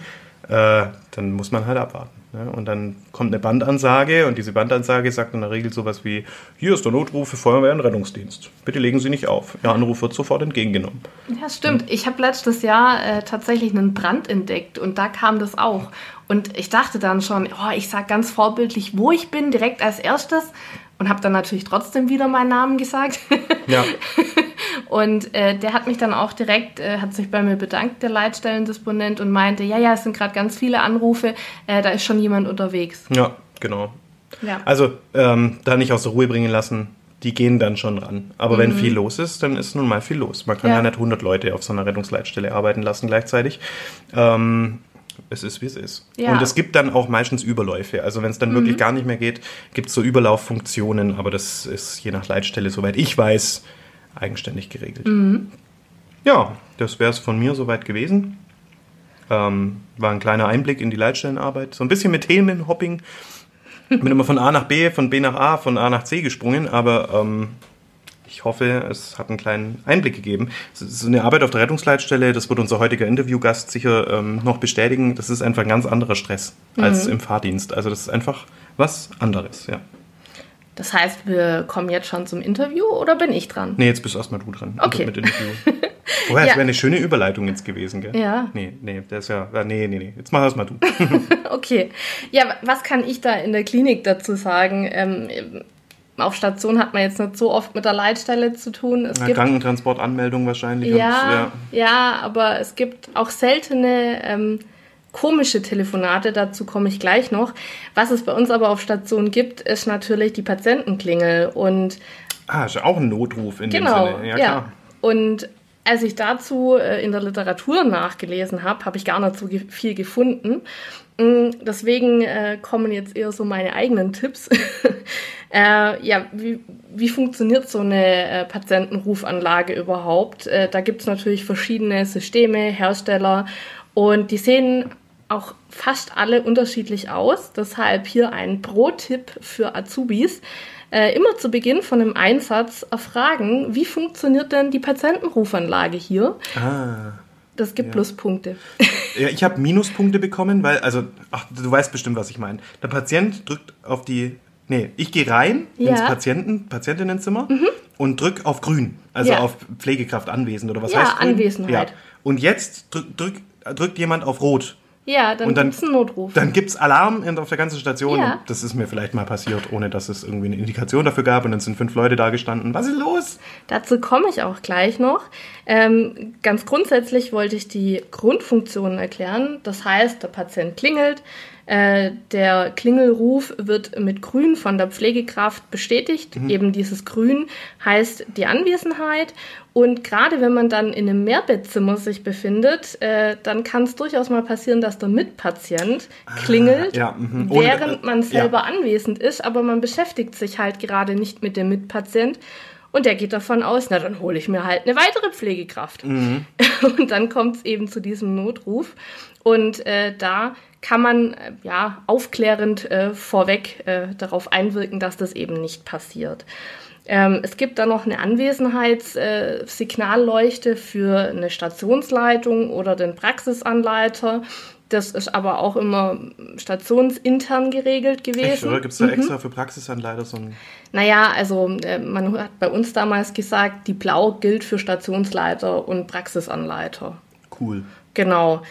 äh, dann muss man halt abwarten. Ne? Und dann kommt eine Bandansage und diese Bandansage sagt in der Regel sowas wie, hier ist der Notruf für Feuerwehr und Rettungsdienst. Bitte legen Sie nicht auf. Ihr Anruf wird sofort entgegengenommen. Ja, stimmt. Ich habe letztes Jahr äh, tatsächlich einen Brand entdeckt und da kam das auch. Und ich dachte dann schon, oh, ich sage ganz vorbildlich, wo ich bin, direkt als erstes. Und habe dann natürlich trotzdem wieder meinen Namen gesagt. Ja, Und äh, der hat mich dann auch direkt, äh, hat sich bei mir bedankt, der Leitstellendisponent, und meinte, ja, ja, es sind gerade ganz viele Anrufe, äh, da ist schon jemand unterwegs. ja, genau. Ja. Also ähm, da nicht aus der Ruhe bringen lassen, die gehen dann schon ran. Aber wenn viel los ist, dann ist nun mal viel los. Man kann ja, Ja. nicht 100 Leute auf so einer Rettungsleitstelle arbeiten lassen gleichzeitig. Ähm, es ist, wie es ist. Ja. Und es gibt dann auch meistens Überläufe. Also wenn es dann wirklich gar nicht mehr geht, gibt es so Überlauffunktionen, aber das ist je nach Leitstelle, soweit ich weiß, eigenständig geregelt. Ja, das wäre es von mir soweit gewesen. Ähm, war ein kleiner Einblick in die Leitstellenarbeit. So ein bisschen mit Themenhopping. Bin immer von A nach B, von B nach A, von A nach C gesprungen, aber ähm, ich hoffe, es hat einen kleinen Einblick gegeben. Es ist eine Arbeit auf der Rettungsleitstelle, das wird unser heutiger Interviewgast sicher ähm, noch bestätigen. Das ist einfach ein ganz anderer Stress als im Fahrdienst. Also das ist einfach was anderes, ja. Das heißt, wir kommen jetzt schon zum Interview oder bin ich dran? Nee, jetzt bist erstmal du dran. Okay. Mit Interview. Woher, das Ja. wäre eine schöne Überleitung jetzt gewesen, gell? Ja. Nee, nee, der ist ja, nee, nee, nee. Jetzt mach erstmal du. Okay. Ja, wa- was kann ich da in der Klinik dazu sagen? Ähm, auf Station hat man jetzt nicht so oft mit der Leitstelle zu tun. Es Ja, gibt Krankentransportanmeldung wahrscheinlich. und, Ja, ja, aber es gibt auch seltene ähm, komische Telefonate, dazu komme ich gleich noch. Was es bei uns aber auf Station gibt, ist natürlich die Patientenklingel und Ah, ist ja auch ein Notruf in genau, dem Sinne. Ja, ja. klar. Und als ich dazu äh, in der Literatur nachgelesen habe, habe ich gar nicht so viel gefunden. Mm, Deswegen äh, kommen jetzt eher so meine eigenen Tipps. äh, ja, wie, wie funktioniert so eine Patientenrufanlage überhaupt? Da gibt es natürlich verschiedene Systeme, Hersteller und die sehen auch fast alle unterschiedlich aus. Deshalb hier ein Pro-Tipp für Azubis. Äh, immer zu Beginn von einem Einsatz erfragen, wie funktioniert denn die Patientenrufanlage hier? Ah. Das gibt Pluspunkte. Ja, ich habe Minuspunkte bekommen, weil, also, ach, du weißt bestimmt, was ich meine. Der Patient drückt auf die, nee, ich gehe rein Ja. Mhm. ins Patienten, Patientinnenzimmer und drück auf grün, also Ja. auf Pflegekraft anwesend oder was Ja, heißt grün? Anwesenheit. Und jetzt drück, drück, drückt jemand auf rot. Ja, dann, Und dann- gibt's einen Notruf. Dann gibt's Alarm auf der ganzen Station. Ja. Das ist mir vielleicht mal passiert, ohne dass es irgendwie eine Indikation dafür gab. Und dann sind fünf Leute da gestanden. Was ist los? Dazu komme ich auch gleich noch. Ähm, ganz grundsätzlich wollte ich die Grundfunktionen erklären. Das heißt, der Patient klingelt, äh, der Klingelruf wird mit Grün von der Pflegekraft bestätigt. Eben dieses Grün heißt die Anwesenheit. Und gerade wenn man dann in einem Mehrbettzimmer sich befindet, äh, dann kann es durchaus mal passieren, dass der Mitpatient klingelt, ja, mhm. Während man äh, selber ja. anwesend ist, aber man beschäftigt sich halt gerade nicht mit dem Mitpatient. Und der geht davon aus, na dann hole ich mir halt eine weitere Pflegekraft. Mhm. Und dann kommt es eben zu diesem Notruf. Und äh, da kann man äh, ja aufklärend äh, vorweg äh, darauf einwirken, dass das eben nicht passiert. Ähm, es gibt dann noch eine Anwesenheitssignalleuchte Signalleuchte für eine Stationsleitung oder den Praxisanleiter. Das ist aber auch immer stationsintern geregelt gewesen. Echt, oder? Gibt es da extra für Praxisanleiter so ein. Naja, also äh, man hat bei uns damals gesagt, die Blau gilt für Stationsleiter und Praxisanleiter. Cool. Genau.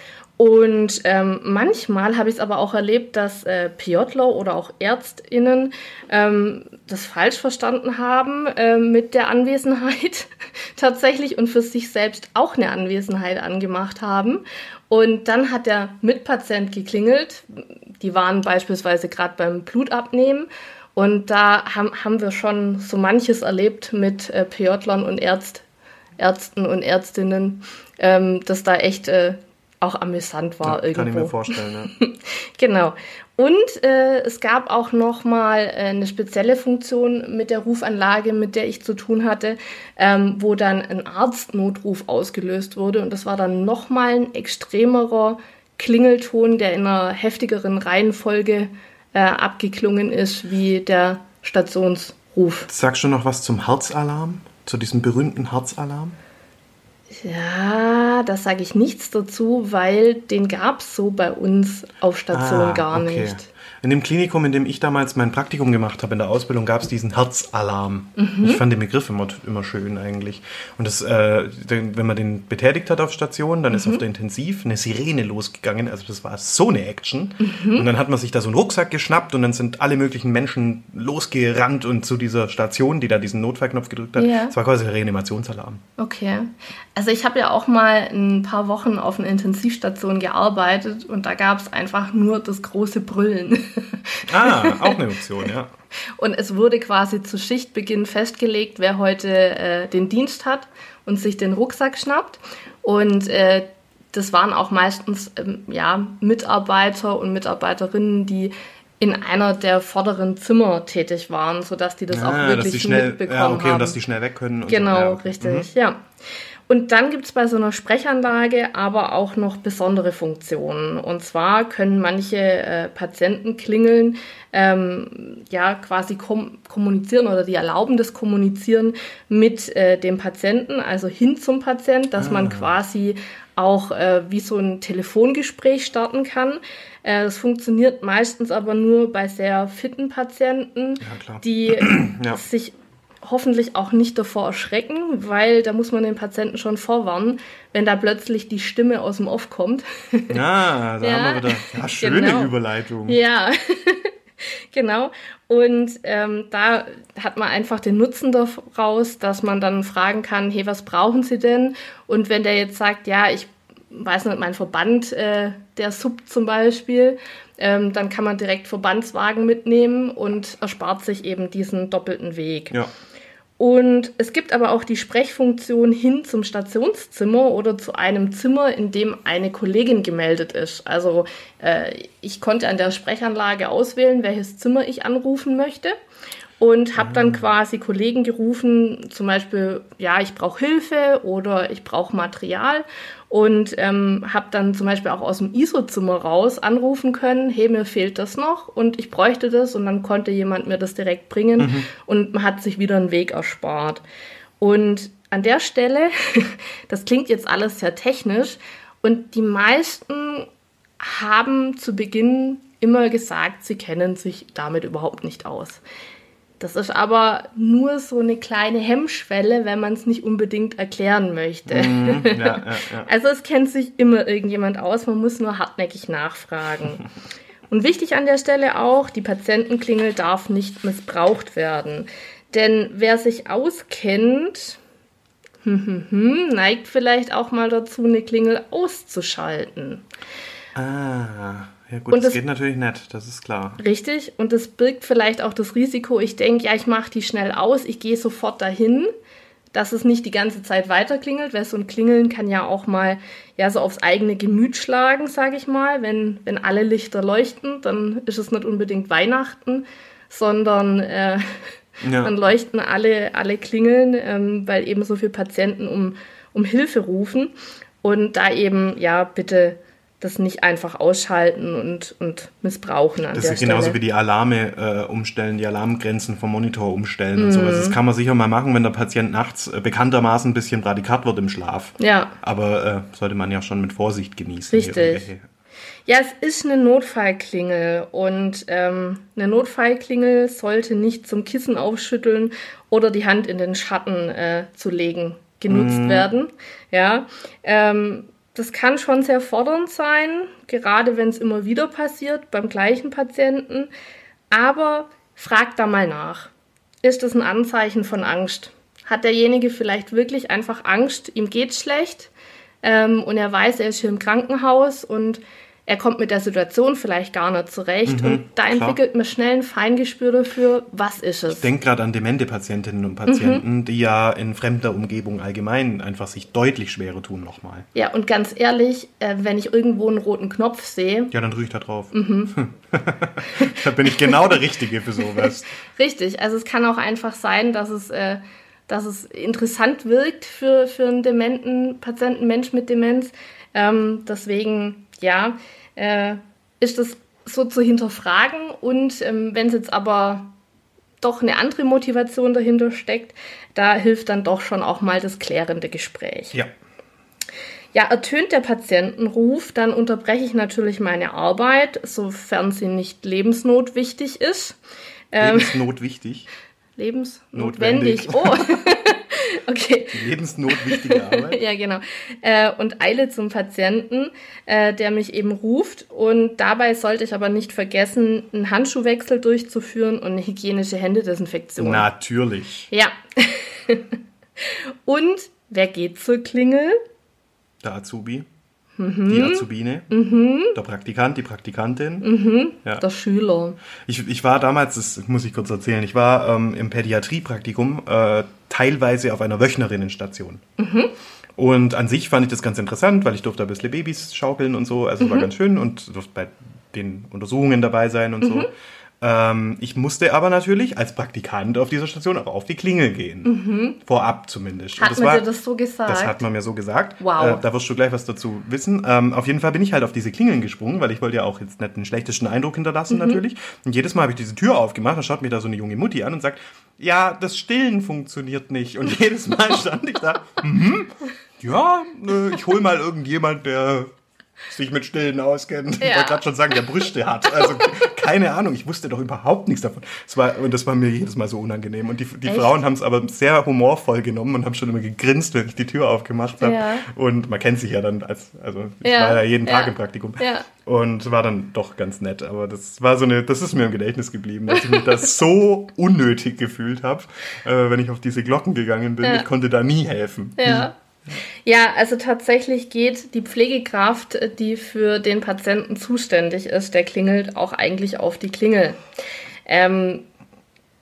Und ähm, manchmal habe ich es aber auch erlebt, dass äh, PJler oder auch ÄrztInnen ähm, das falsch verstanden haben äh, mit der Anwesenheit tatsächlich und für sich selbst auch eine Anwesenheit angemacht haben. Und dann hat der Mitpatient geklingelt. Die waren beispielsweise gerade beim Blutabnehmen. Und da haben, haben wir schon so manches erlebt mit äh, PJlern und Ärzt, Ärzten und Ärztinnen, ähm, dass da echt äh, auch amüsant war Ja, irgendwo. kann ich mir vorstellen, ja. Genau. Und äh, es gab auch noch mal äh, eine spezielle Funktion mit der Rufanlage, mit der ich zu tun hatte, ähm, wo dann ein Arztnotruf ausgelöst wurde. Und das war dann noch mal ein extremerer Klingelton, der in einer heftigeren Reihenfolge äh, abgeklungen ist, wie der Stationsruf. Sagst du noch was zum Herzalarm? Zu diesem berühmten Herzalarm? Ja, da sage ich nichts dazu, weil den gab es so bei uns auf Station Ah, gar okay. nicht. In dem Klinikum, in dem ich damals mein Praktikum gemacht habe, in der Ausbildung, gab es diesen Herzalarm. Mhm. Ich fand den Begriff immer, immer schön eigentlich. Und das, äh, wenn man den betätigt hat auf Station, dann ist Mhm. auf der Intensiv eine Sirene losgegangen. Also das war so eine Action. Mhm. Und dann hat man sich da so einen Rucksack geschnappt und dann sind alle möglichen Menschen losgerannt und zu dieser Station, die da diesen Notfallknopf gedrückt hat. Ja. Das war quasi der Reanimationsalarm. Okay. Also ich habe ja auch mal ein paar Wochen auf einer Intensivstation gearbeitet und da gab es einfach nur das große Brüllen. Ah, auch eine Option, ja. Und es wurde quasi zu Schichtbeginn festgelegt, wer heute äh, den Dienst hat und sich den Rucksack schnappt. Und äh, das waren auch meistens ähm, ja, Mitarbeiter und Mitarbeiterinnen, die in einer der vorderen Zimmer tätig waren, sodass die das auch Ah, wirklich dass die schnell, mitbekommen ja, okay, haben. und dass die schnell weg können. Und Genau, so. ja, okay. richtig, ja. Und dann gibt es bei so einer Sprechanlage aber auch noch besondere Funktionen. Und zwar können manche äh, Patienten klingeln, ähm, ja, quasi kom kommunizieren oder die erlauben das Kommunizieren mit äh, dem Patienten, also hin zum Patient, dass man quasi auch äh, wie so ein Telefongespräch starten kann. Äh, das funktioniert meistens aber nur bei sehr fitten Patienten, klar. die Ja. sich hoffentlich auch nicht davor erschrecken, weil da muss man den Patienten schon vorwarnen, wenn da plötzlich die Stimme aus dem Off kommt. Ja, da Ja. haben wir wieder ja, schöne Genau. Überleitung. ja, genau. Und ähm, da hat man einfach den Nutzen daraus, dass man dann fragen kann, hey, was brauchen Sie denn? Und wenn der jetzt sagt, ja, ich weiß nicht, mein Verband, äh, der Sub zum Beispiel, ähm, dann kann man direkt Verbandswagen mitnehmen und erspart sich eben diesen doppelten Weg. Ja. Und es gibt aber auch die Sprechfunktion hin zum Stationszimmer oder zu einem Zimmer, in dem eine Kollegin gemeldet ist. Also äh, ich konnte an der Sprechanlage auswählen, welches Zimmer ich anrufen möchte. Und habe dann quasi Kollegen gerufen, zum Beispiel, ja, ich brauche Hilfe oder ich brauche Material. Und ähm, habe dann zum Beispiel auch aus dem ISO-Zimmer raus anrufen können, hey, mir fehlt das noch und ich bräuchte das. Und dann konnte jemand mir das direkt bringen und man hat sich wieder einen Weg erspart. Und an der Stelle, das klingt jetzt alles sehr technisch, und die meisten haben zu Beginn immer gesagt, sie kennen sich damit überhaupt nicht aus. Das ist aber nur so eine kleine Hemmschwelle, wenn man es nicht unbedingt erklären möchte. Mhm, ja, ja, ja. Also es kennt sich immer irgendjemand aus, man muss nur hartnäckig nachfragen. Und wichtig an der Stelle auch, die Patientenklingel darf nicht missbraucht werden. Denn wer sich auskennt, hm, hm, hm, neigt vielleicht auch mal dazu, eine Klingel auszuschalten. Ah, ja gut, Und das das- geht natürlich nicht, das ist klar. Richtig? Und es birgt vielleicht auch das Risiko, ich denke, ja, ich mache die schnell aus, ich gehe sofort dahin, dass es nicht die ganze Zeit weiter klingelt, weil so ein Klingeln kann ja auch mal ja so aufs eigene Gemüt schlagen, sage ich mal. Wenn, wenn alle Lichter leuchten, dann ist es nicht unbedingt Weihnachten, sondern äh, Ja. dann leuchten alle, alle Klingeln, ähm, weil eben so viele Patienten um, um Hilfe rufen. Und da eben, ja, bitte das nicht einfach ausschalten und, und missbrauchen an Das ist genauso Stelle. wie die Alarme äh, umstellen, die Alarmgrenzen vom Monitor umstellen und Mhm. sowas. Das kann man sicher mal machen, wenn der Patient nachts äh, bekanntermaßen ein bisschen radikat wird im Schlaf. Ja. Aber äh, sollte man ja schon mit Vorsicht genießen. Richtig. Ja, es ist eine Notfallklingel und ähm, eine Notfallklingel sollte nicht zum Kissen aufschütteln oder die Hand in den Schatten äh, zu legen genutzt werden. Ja, ähm, das kann schon sehr fordernd sein, gerade wenn es immer wieder passiert beim gleichen Patienten. Aber fragt da mal nach. Ist das ein Anzeichen von Angst? Hat derjenige vielleicht wirklich einfach Angst, ihm geht's schlecht ähm, und er weiß, er ist hier im Krankenhaus und er kommt mit der Situation vielleicht gar nicht zurecht. und da klar. entwickelt man schnell ein Feingespür dafür, was ist es. Ich denke gerade an demente Patientinnen und Mhm. Patienten, die ja in fremder Umgebung allgemein einfach sich deutlich schwerer tun nochmal. Ja, und ganz ehrlich, äh, wenn ich irgendwo einen roten Knopf sehe, Ja, dann drücke ich da drauf. Mhm. da bin ich genau der Richtige für sowas. Richtig, also es kann auch einfach sein, dass es, äh, dass es interessant wirkt für, für einen dementen Patienten, Mensch mit Demenz. Ähm, deswegen, ja, äh, ist das so zu hinterfragen. Und ähm, wenn es jetzt aber doch eine andere Motivation dahinter steckt, da hilft dann doch schon auch mal das klärende Gespräch. Ja. Ja, ertönt der Patientenruf, dann unterbreche ich natürlich meine Arbeit, sofern sie nicht lebensnotwichtig ist. Ähm, Lebensnot wichtig. Lebensnotwendig. Notwendig. Oh. okay. Lebensnotwichtige Arbeit. Ja, genau. Äh, und eile zum Patienten, äh, der mich eben ruft. Und dabei sollte ich aber nicht vergessen, einen Handschuhwechsel durchzuführen und eine hygienische Händedesinfektion. Natürlich. Ja. und wer geht zur Klingel? Der Azubi. Mhm. Die Azubine. Der Praktikant, die Praktikantin. Mhm. Ja. Der Schüler. Ich, ich war damals, das muss ich kurz erzählen, ich war ähm, im Pädiatriepraktikum äh, teilweise auf einer Wöchnerinnenstation. Und an sich fand ich das ganz interessant, weil ich durfte ein bisschen Babys schaukeln und so. Also es war ganz schön und durfte bei den Untersuchungen dabei sein und so. Ähm, ich musste aber natürlich als Praktikant auf dieser Station auch auf die Klingel gehen. Vorab zumindest. Hat man dir das so gesagt? Das hat man mir so gesagt. Wow. Äh, da wirst du gleich was dazu wissen. Ähm, auf jeden Fall bin ich halt auf diese Klingeln gesprungen, weil ich wollte ja auch jetzt nicht den schlechtesten Eindruck hinterlassen natürlich. Und jedes Mal habe ich diese Tür aufgemacht, dann schaut mir da so eine junge Mutti an und sagt, ja, das Stillen funktioniert nicht. Und jedes Mal stand ich da, mhm, ja, äh, ich hol mal irgendjemand, der sich mit Stillen auskennt. Ich Ja. wollte gerade schon sagen, der Brüste hat. Also keine Ahnung, ich wusste doch überhaupt nichts davon. Es war, und das war mir jedes Mal so unangenehm. Und die, die Echt? Frauen haben es aber sehr humorvoll genommen und haben schon immer gegrinst, wenn ich die Tür aufgemacht habe. Ja. Und man kennt sich ja dann als, also ich Ja, war ja jeden Tag im Praktikum. Und war dann doch ganz nett. Aber das war so eine, das ist mir im Gedächtnis geblieben, dass ich mich da so unnötig gefühlt habe, äh, wenn ich auf diese Glocken gegangen bin. Ich konnte da nie helfen. Ja. Ja, also tatsächlich geht die Pflegekraft, die für den Patienten zuständig ist, der klingelt auch eigentlich auf die Klingel. Ähm,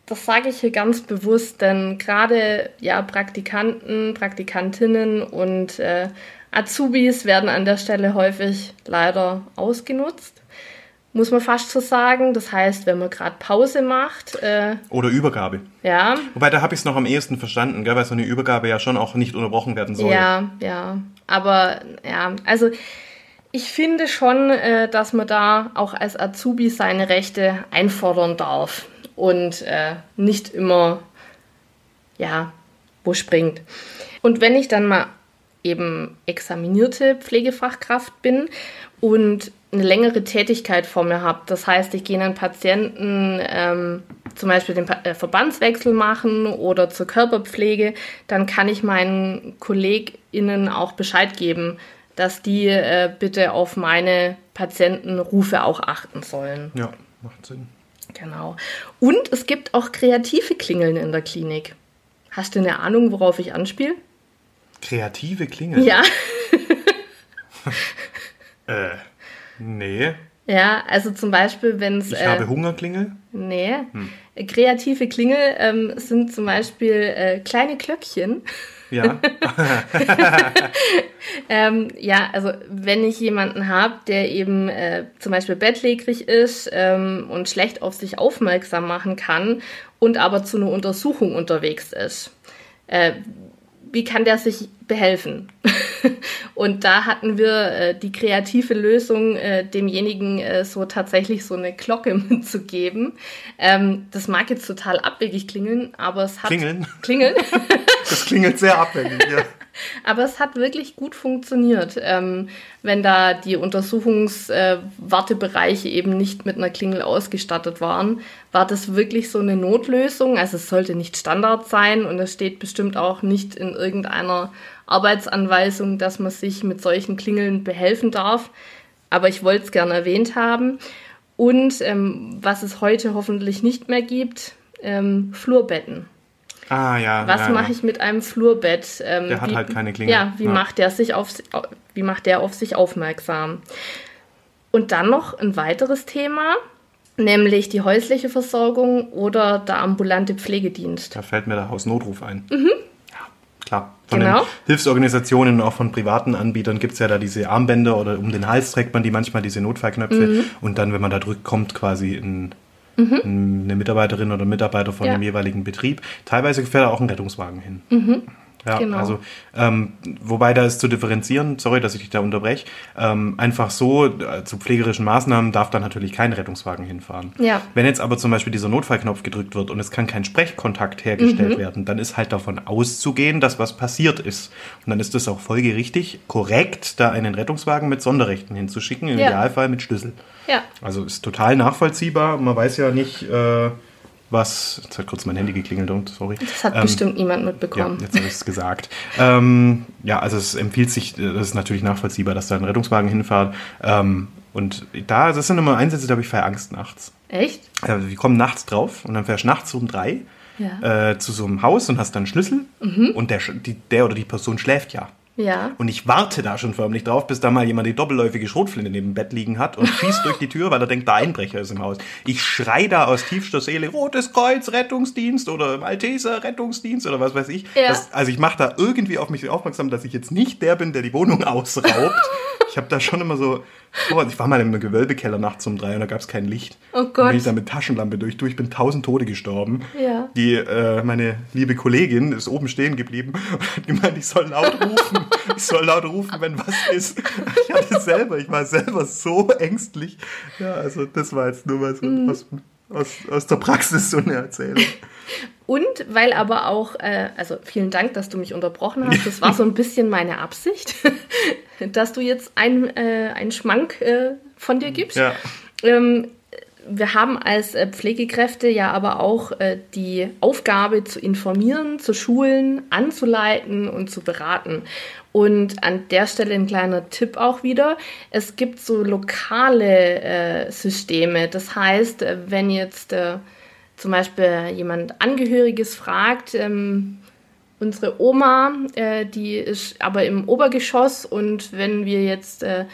das sage ich hier ganz bewusst, denn gerade ja, Praktikanten, Praktikantinnen und äh, Azubis werden an der Stelle häufig leider ausgenutzt. Muss man fast so sagen. Das heißt, wenn man gerade Pause macht, äh, Oder Übergabe. ja, Wobei, da habe ich es noch am ehesten verstanden, gell? weil so eine Übergabe ja schon auch nicht unterbrochen werden soll. Ja, ja. Aber ja, also ich finde schon, äh, dass man da auch als Azubi seine Rechte einfordern darf und äh, nicht immer, ja, wo springt. Und wenn ich dann mal eben examinierte Pflegefachkraft bin und eine längere Tätigkeit vor mir habe, das heißt, ich gehe einen Patienten ähm, zum Beispiel den Pa- äh, Verbandswechsel machen oder zur Körperpflege, dann kann ich meinen KollegInnen auch Bescheid geben, dass die äh, bitte auf meine Patientenrufe auch achten sollen. Ja, macht Sinn. Genau. Und es gibt auch kreative Klingeln in der Klinik. Hast du eine Ahnung, worauf ich anspiele? Kreative Klingel? Ja. Äh, nee. Ja, also zum Beispiel, wenn es. Ich habe Hungerklingel. Nee. Kreative Klingel ähm, sind zum Beispiel äh, kleine Glöckchen. Ja. Ähm, ja, also wenn ich jemanden habe, der eben äh, zum Beispiel bettlägerig ist ähm, und schlecht auf sich aufmerksam machen kann und aber zu einer Untersuchung unterwegs ist, äh, wie kann der sich behelfen? und da hatten wir äh, die kreative Lösung, äh, demjenigen äh, so tatsächlich so eine Glocke mitzugeben. Ähm, das mag jetzt total abwegig klingeln, aber es hat Klingeln? klingeln. Das klingelt sehr abwendig, ja. Aber es hat wirklich gut funktioniert, ähm, wenn da die Untersuchungswartebereiche eben nicht mit einer Klingel ausgestattet waren, war das wirklich so eine Notlösung. Also es sollte nicht Standard sein und es steht bestimmt auch nicht in irgendeiner Arbeitsanweisung, dass man sich mit solchen Klingeln behelfen darf. Aber ich wollte es gerne erwähnt haben. Und ähm, was es heute hoffentlich nicht mehr gibt, ähm, Flurbetten. Ah, ja. Was ja, mache ich mit einem Flurbett? Ähm, Der hat wie, halt keine Klingel. Ja, wie Ja. macht der sich auf wie macht der auf sich aufmerksam? Und dann noch ein weiteres Thema, nämlich die häusliche Versorgung oder der ambulante Pflegedienst. Da fällt mir der Hausnotruf ein. Ja, klar. Von Mhm. Genau. den Hilfsorganisationen und auch von privaten Anbietern gibt es ja da diese Armbänder oder um den Hals trägt man die manchmal, diese Notfallknöpfe. Mhm. Und dann, wenn man da drückt, kommt quasi ein, ein, eine Mitarbeiterin oder Mitarbeiter von Ja. dem jeweiligen Betrieb. Teilweise fährt auch ein Rettungswagen hin. Ja, Genau. also ähm, wobei da ist zu differenzieren, sorry, dass ich dich da unterbreche, ähm, einfach so äh, zu pflegerischen Maßnahmen darf da natürlich kein Rettungswagen hinfahren. Ja. Wenn jetzt aber zum Beispiel dieser Notfallknopf gedrückt wird und es kann kein Sprechkontakt hergestellt Mhm. werden, dann ist halt davon auszugehen, dass was passiert ist. Und dann ist es auch folgerichtig korrekt, da einen Rettungswagen mit Sonderrechten hinzuschicken, im Ja. Idealfall mit Schlüssel. Ja, Also ist total nachvollziehbar. Man weiß ja nicht, äh, was. Jetzt hat kurz mein Handy geklingelt und sorry. das hat Ähm, bestimmt niemand ja, mitbekommen. jetzt habe ich es gesagt. Ähm, ja, also es empfiehlt sich, äh, das ist natürlich nachvollziehbar, dass da ein Rettungswagen hinfährt. Ähm, und da, das sind immer Einsätze, da habe ich voll Angst nachts. Echt? Äh, wir kommen nachts drauf und dann fährst du nachts um drei Ja. äh, zu so einem Haus und hast dann einen Schlüssel und der, die, der oder die Person schläft ja. Ja. Und ich warte da schon förmlich drauf, bis da mal jemand die doppelläufige Schrotflinte neben dem Bett liegen hat und schießt durch die Tür, weil er denkt, der Einbrecher ist im Haus. Ich schrei da aus tiefster Seele, Rotes Kreuz, Rettungsdienst oder Malteser Rettungsdienst oder was weiß ich. Ja. Das, also ich mache da irgendwie auf mich aufmerksam, dass ich jetzt nicht der bin, der die Wohnung ausraubt. ich habe da schon immer so, oh, ich war mal im Gewölbekeller nachts um drei und da gab es kein Licht. Oh Gott. bin ich da mit Taschenlampe durch, du, ich bin tausend Tode gestorben. Ja. Die, äh, meine liebe Kollegin ist oben stehen geblieben und hat gemeint, ich soll laut rufen. ich soll laut rufen, wenn was ist. Ich hatte selber, ich war selber so ängstlich. Ja, also das war jetzt nur mal so Mhm. aus, aus, aus der Praxis so eine Erzählung. Und weil aber auch, äh, also vielen Dank, dass du mich unterbrochen hast. Das war so ein bisschen meine Absicht, dass du jetzt ein, äh, einen Schmank äh, von dir gibst. Ja. Ähm, wir haben als äh, Pflegekräfte ja aber auch äh, die Aufgabe zu informieren, zu schulen, anzuleiten und zu beraten. Und an der Stelle ein kleiner Tipp auch wieder. Es gibt so lokale äh, Systeme. Das heißt, wenn jetzt zum Beispiel jemand Angehöriges fragt, ähm, unsere Oma, äh, die ist aber im Obergeschoss und wenn wir jetzt äh,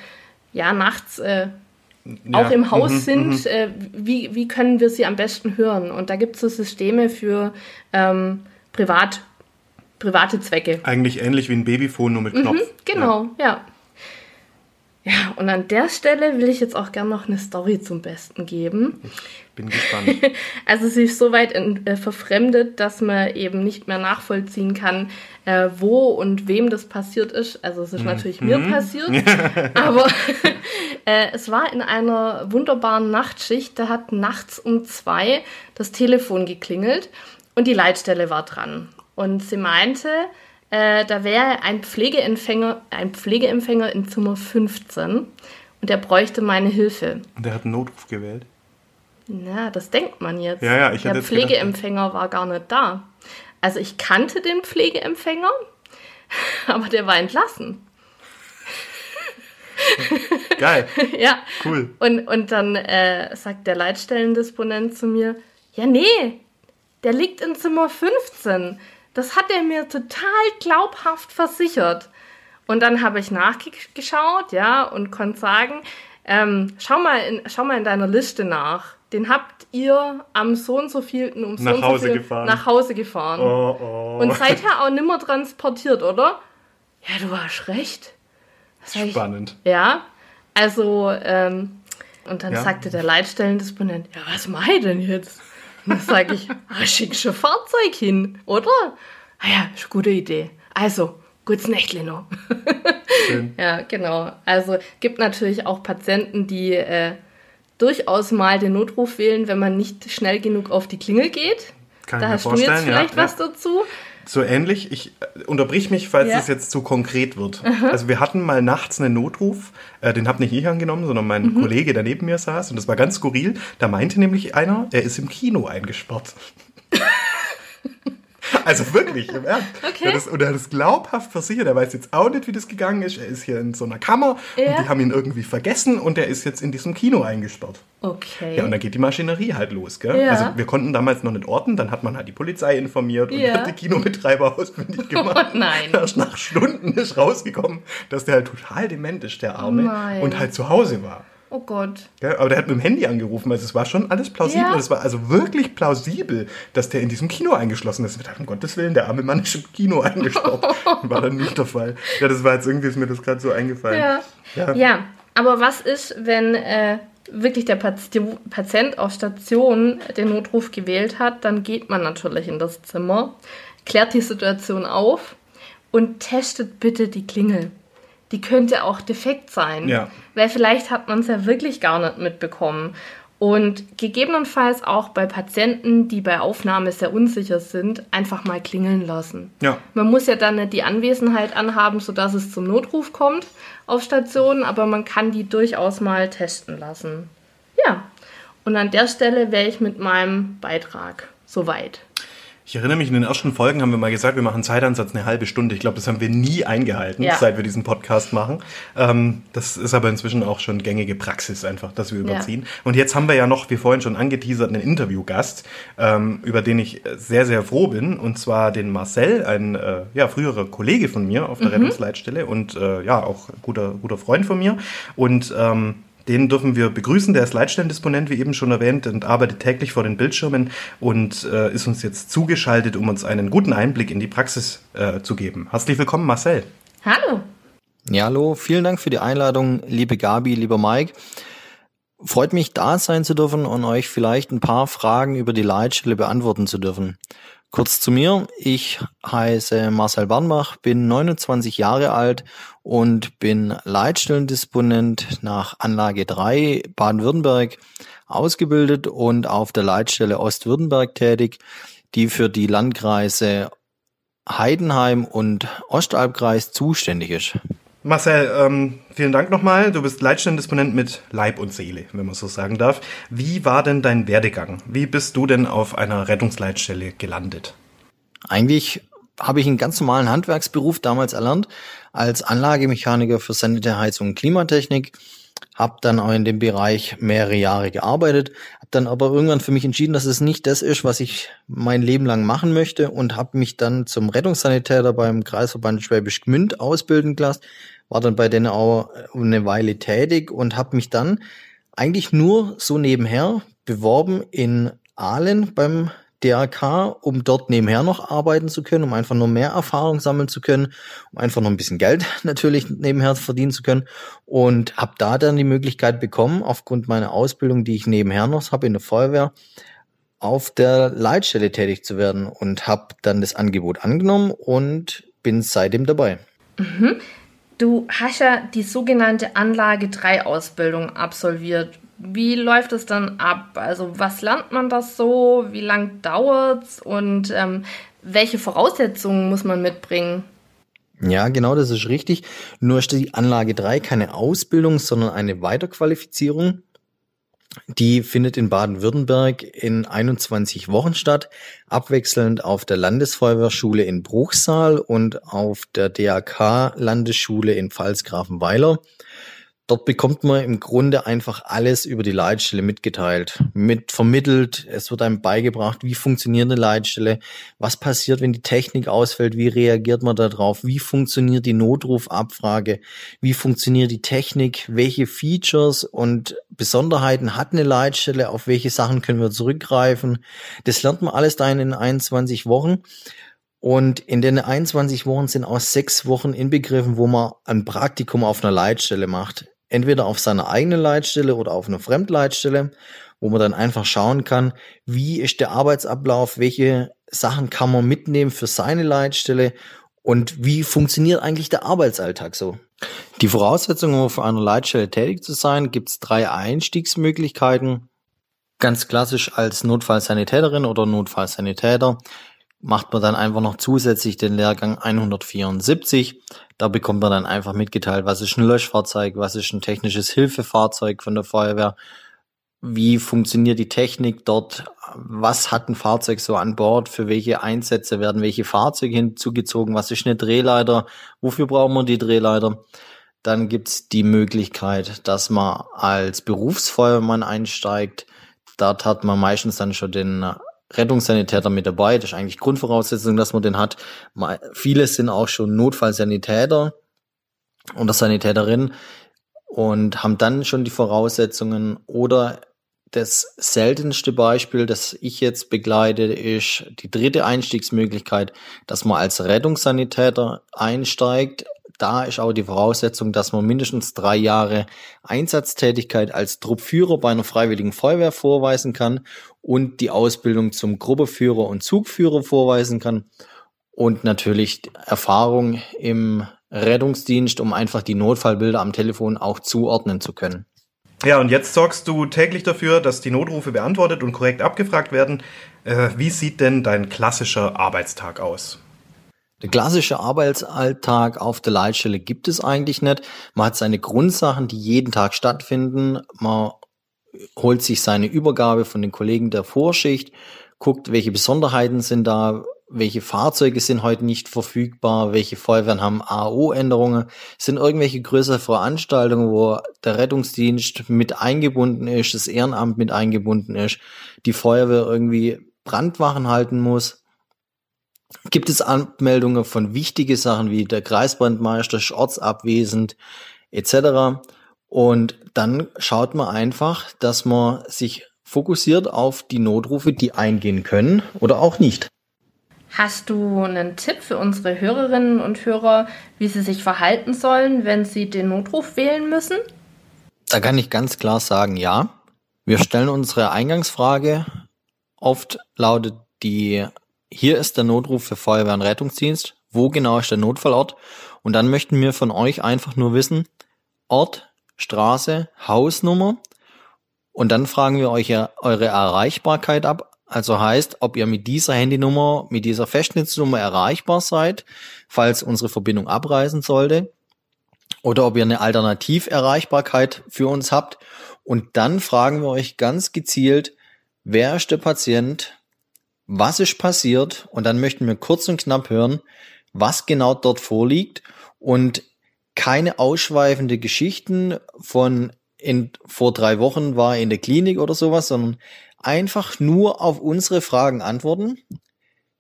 ja nachts äh, auch im Haus mhm, sind, äh, wie, wie können wir sie am besten hören? Und da gibt es so Systeme für ähm, privat, private Zwecke. Eigentlich ähnlich wie ein Babyphone, nur mit Knopf. Genau, ja. Ja, und an der Stelle will ich jetzt auch gerne noch eine Story zum Besten geben. Bin gespannt. Also sie ist so weit in, äh, verfremdet, dass man eben nicht mehr nachvollziehen kann, äh, wo und wem das passiert ist. Also es ist natürlich mir passiert, aber äh, es war in einer wunderbaren Nachtschicht. Da hat nachts um zwei das Telefon geklingelt und die Leitstelle war dran. Und sie meinte, äh, da wäre ein Pflegeempfänger, ein Pflegeempfänger in Zimmer 15 und der bräuchte meine Hilfe. Und der hat einen Notruf gewählt. Na, das denkt man jetzt. Ja, ja, ich Der hätte jetzt gedacht- Pflegeempfänger war gar nicht da. Also ich kannte den Pflegeempfänger, aber der war entlassen. Geil, ja. cool. Und, und dann äh, sagt der Leitstellendisponent zu mir, ja, nee, der liegt in Zimmer 15. Das hat er mir total glaubhaft versichert. Und dann habe ich nachgeschaut, ja, und konnte sagen, ähm, schau, mal in, schau mal in deiner Liste nach. Den habt ihr am so und so vielten um so Nach und so Hause viel gefahren. nach Hause gefahren. Oh, oh. Und seither auch nimmer transportiert, oder? Ja, du hast recht. Sag ich, Spannend. ja, also, ähm, und dann Ja. sagte der Leitstellendisponent, ja, was mache ich denn jetzt? Dann sage ich, ah, schick schon Fahrzeug hin, oder? Ah ja, ist eine gute Idee. Also, gutes Nächtli noch. Schön. ja, genau. Also, gibt natürlich auch Patienten, die äh, durchaus mal den Notruf wählen, wenn man nicht schnell genug auf die Klingel geht. Kann da hast du jetzt vielleicht ja, was ja. dazu. So ähnlich, ich äh, unterbrich mich, falls Ja. es jetzt zu konkret wird. Also wir hatten mal nachts einen Notruf, äh, den habe nicht ich angenommen, sondern mein Mhm. Kollege, der neben mir saß und das war ganz skurril. Da meinte nämlich einer, er ist im Kino eingesperrt. Also wirklich, im Ernst. Okay. Das, und er hat es glaubhaft versichert. Er weiß jetzt auch nicht, wie das gegangen ist. Er ist hier in so einer Kammer Ja. und die haben ihn irgendwie vergessen und er ist jetzt in diesem Kino eingesperrt. Okay. Ja, und dann geht die Maschinerie halt los, gell? Ja. Also wir konnten damals noch nicht orten, dann hat man halt die Polizei informiert und Ja. hat die Kinobetreiber ausfindig gemacht. Oh nein. Erst nach Stunden ist rausgekommen, dass der halt total dement ist, der Arme, nein. und halt zu Hause war. Oh Gott. Gell? Aber der hat mit dem Handy angerufen, also es war schon alles plausibel. Ja. Es war also wirklich plausibel, dass der in diesem Kino eingeschlossen ist. Ich dachte, um Gottes Willen, der arme Mann ist im Kino eingesperrt. war dann nicht der Fall. Ja, das war jetzt irgendwie, ist mir das gerade so eingefallen. Ja. Ja. ja, aber was ist, wenn äh, wirklich der Patient auf Station den Notruf gewählt hat? Dann geht man natürlich in das Zimmer, klärt die Situation auf und testet bitte die Klingel. Die könnte auch defekt sein. Ja. Weil vielleicht hat man es ja wirklich gar nicht mitbekommen. Und gegebenenfalls auch bei Patienten, die bei Aufnahme sehr unsicher sind, einfach mal klingeln lassen. Ja. Man muss ja dann nicht die Anwesenheit anhaben, sodass es zum Notruf kommt auf Station, aber man kann die durchaus mal testen lassen. Ja, und an der Stelle wäre ich mit meinem Beitrag soweit. Ich erinnere mich, in den ersten Folgen haben wir mal gesagt, wir machen Zeitansatz eine halbe Stunde. Ich glaube, das haben wir nie eingehalten, Ja. seit wir diesen Podcast machen. Ähm, das ist aber inzwischen auch schon gängige Praxis einfach, dass wir überziehen. Und jetzt haben wir ja noch, wie vorhin schon angeteasert, einen Interviewgast, ähm, über den ich sehr, sehr froh bin. Und zwar den Marcel, ein äh, ja, früherer Kollege von mir auf der Rettungsleitstelle und äh, ja, auch guter, guter Freund von mir. Und ähm, den dürfen wir begrüßen. Der ist Leitstellendisponent, wie eben schon erwähnt, und arbeitet täglich vor den Bildschirmen und äh, ist uns jetzt zugeschaltet, um uns einen guten Einblick in die Praxis äh, zu geben. Herzlich willkommen, Marcel. Hallo. Ja, hallo, vielen Dank für die Einladung, liebe Gabi, lieber Mike. Freut mich, da sein zu dürfen und euch vielleicht ein paar Fragen über die Leitstelle beantworten zu dürfen. Kurz zu mir, ich heiße Marcel Barnbach, bin 29 Jahre alt und bin Leitstellendisponent nach Anlage 3 Baden-Württemberg ausgebildet und auf der Leitstelle Ostwürttemberg tätig, die für die Landkreise Heidenheim und Ostalbkreis zuständig ist. Marcel, ähm, vielen Dank nochmal. Du bist Leitstellendisponent mit Leib und Seele, wenn man so sagen darf. Wie war denn dein Werdegang? Wie bist du denn auf einer Rettungsleitstelle gelandet? Eigentlich habe ich einen ganz normalen Handwerksberuf damals erlernt als Anlagemechaniker für Sanitär, Heizung und Klimatechnik. Hab dann auch in dem Bereich mehrere Jahre gearbeitet, habe dann aber irgendwann für mich entschieden, dass es nicht das ist, was ich mein Leben lang machen möchte und habe mich dann zum Rettungssanitäter beim Kreisverband Schwäbisch Gmünd ausbilden gelassen, war dann bei denen auch eine Weile tätig und habe mich dann eigentlich nur so nebenher beworben in Aalen beim DRK, um dort nebenher noch arbeiten zu können, um einfach nur mehr Erfahrung sammeln zu können, um einfach noch ein bisschen Geld natürlich nebenher verdienen zu können und habe da dann die Möglichkeit bekommen, aufgrund meiner Ausbildung, die ich nebenher noch habe in der Feuerwehr, auf der Leitstelle tätig zu werden und habe dann das Angebot angenommen und bin seitdem dabei. Du hast ja die sogenannte Anlage 3 Ausbildung absolviert. Wie läuft es dann ab? Also was lernt man das so? Wie lang dauert's? Und ähm, welche Voraussetzungen muss man mitbringen? Ja, genau, das ist richtig. Nur ist die Anlage 3 keine Ausbildung, sondern eine Weiterqualifizierung. Die findet in Baden-Württemberg in 21 Wochen statt, abwechselnd auf der Landesfeuerwehrschule in Bruchsal und auf der DAK Landesschule in Pfalzgrafenweiler. Dort bekommt man im Grunde einfach alles über die Leitstelle mitgeteilt, mit vermittelt. Es wird einem beigebracht, wie funktioniert eine Leitstelle, was passiert, wenn die Technik ausfällt, wie reagiert man darauf, wie funktioniert die Notrufabfrage, wie funktioniert die Technik, welche Features und Besonderheiten hat eine Leitstelle, auf welche Sachen können wir zurückgreifen. Das lernt man alles da in den 21 Wochen. Und in den 21 Wochen sind auch sechs Wochen inbegriffen, wo man ein Praktikum auf einer Leitstelle macht entweder auf seiner eigenen Leitstelle oder auf einer Fremdleitstelle, wo man dann einfach schauen kann, wie ist der Arbeitsablauf, welche Sachen kann man mitnehmen für seine Leitstelle und wie funktioniert eigentlich der Arbeitsalltag so. Die Voraussetzungen, um auf einer Leitstelle tätig zu sein, gibt es drei Einstiegsmöglichkeiten. Ganz klassisch als Notfallsanitäterin oder Notfallsanitäter macht man dann einfach noch zusätzlich den Lehrgang 174. Da bekommt man dann einfach mitgeteilt, was ist ein Löschfahrzeug, was ist ein technisches Hilfefahrzeug von der Feuerwehr, wie funktioniert die Technik dort, was hat ein Fahrzeug so an Bord, für welche Einsätze werden welche Fahrzeuge hinzugezogen, was ist eine Drehleiter, wofür brauchen wir die Drehleiter. Dann gibt's die Möglichkeit, dass man als Berufsfeuermann einsteigt. Dort hat man meistens dann schon den Rettungssanitäter mit dabei. Das ist eigentlich Grundvoraussetzung, dass man den hat. Viele sind auch schon Notfallsanitäter oder Sanitäterin und haben dann schon die Voraussetzungen oder das seltenste Beispiel, das ich jetzt begleite, ist die dritte Einstiegsmöglichkeit, dass man als Rettungssanitäter einsteigt, da ist auch die Voraussetzung, dass man mindestens drei Jahre Einsatztätigkeit als Truppführer bei einer freiwilligen Feuerwehr vorweisen kann und die Ausbildung zum Gruppeführer und Zugführer vorweisen kann und natürlich Erfahrung im Rettungsdienst, um einfach die Notfallbilder am Telefon auch zuordnen zu können. Ja, und jetzt sorgst du täglich dafür, dass die Notrufe beantwortet und korrekt abgefragt werden. Äh, wie sieht denn dein klassischer Arbeitstag aus? Der klassische Arbeitsalltag auf der Leitstelle gibt es eigentlich nicht. Man hat seine Grundsachen, die jeden Tag stattfinden. Man holt sich seine Übergabe von den Kollegen der Vorschicht, guckt, welche Besonderheiten sind da, welche Fahrzeuge sind heute nicht verfügbar, welche Feuerwehren haben AO-Änderungen, sind irgendwelche größere Veranstaltungen, wo der Rettungsdienst mit eingebunden ist, das Ehrenamt mit eingebunden ist, die Feuerwehr irgendwie Brandwachen halten muss gibt es Anmeldungen von wichtige Sachen wie der Kreisbrandmeister, ortsabwesend etc. Und dann schaut man einfach, dass man sich fokussiert auf die Notrufe, die eingehen können oder auch nicht. Hast du einen Tipp für unsere Hörerinnen und Hörer, wie sie sich verhalten sollen, wenn sie den Notruf wählen müssen? Da kann ich ganz klar sagen, ja. Wir stellen unsere Eingangsfrage. Oft lautet die hier ist der Notruf für Feuerwehr und Rettungsdienst. Wo genau ist der Notfallort? Und dann möchten wir von euch einfach nur wissen, Ort, Straße, Hausnummer. Und dann fragen wir euch ja eure Erreichbarkeit ab. Also heißt, ob ihr mit dieser Handynummer, mit dieser Festnetznummer erreichbar seid, falls unsere Verbindung abreißen sollte. Oder ob ihr eine Alternativerreichbarkeit für uns habt. Und dann fragen wir euch ganz gezielt, wer ist der Patient, was ist passiert? Und dann möchten wir kurz und knapp hören, was genau dort vorliegt. Und keine ausschweifende Geschichten von in, vor drei Wochen war in der Klinik oder sowas, sondern einfach nur auf unsere Fragen antworten,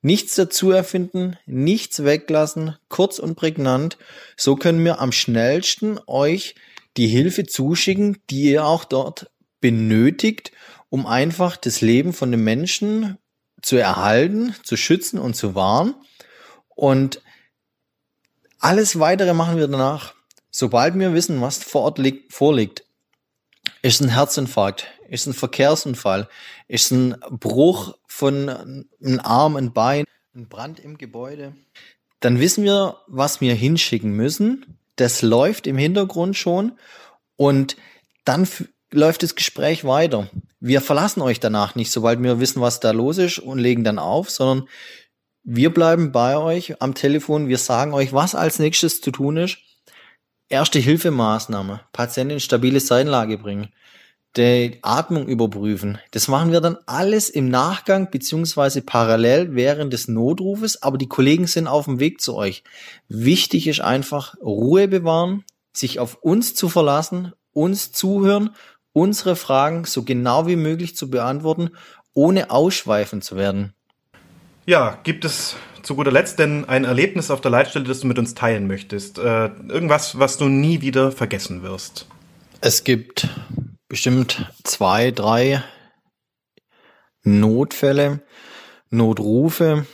nichts dazu erfinden, nichts weglassen, kurz und prägnant. So können wir am schnellsten euch die Hilfe zuschicken, die ihr auch dort benötigt, um einfach das Leben von den Menschen zu erhalten, zu schützen und zu wahren. Und alles weitere machen wir danach. Sobald wir wissen, was vor Ort liegt, vorliegt, ist ein Herzinfarkt, ist ein Verkehrsunfall, ist ein Bruch von einem Arm, ein Bein, ein Brand im Gebäude, dann wissen wir, was wir hinschicken müssen. Das läuft im Hintergrund schon und dann läuft das Gespräch weiter. Wir verlassen euch danach nicht, sobald wir wissen, was da los ist und legen dann auf, sondern wir bleiben bei euch am Telefon. Wir sagen euch, was als nächstes zu tun ist. Erste Hilfemaßnahme. Patientin in stabile Seitenlage bringen. die Atmung überprüfen. Das machen wir dann alles im Nachgang beziehungsweise parallel während des Notrufes, aber die Kollegen sind auf dem Weg zu euch. Wichtig ist einfach Ruhe bewahren, sich auf uns zu verlassen, uns zuhören, unsere Fragen so genau wie möglich zu beantworten, ohne ausschweifen zu werden. Ja, gibt es zu guter Letzt denn ein Erlebnis auf der Leitstelle, das du mit uns teilen möchtest? Äh, irgendwas, was du nie wieder vergessen wirst? Es gibt bestimmt zwei, drei Notfälle, Notrufe,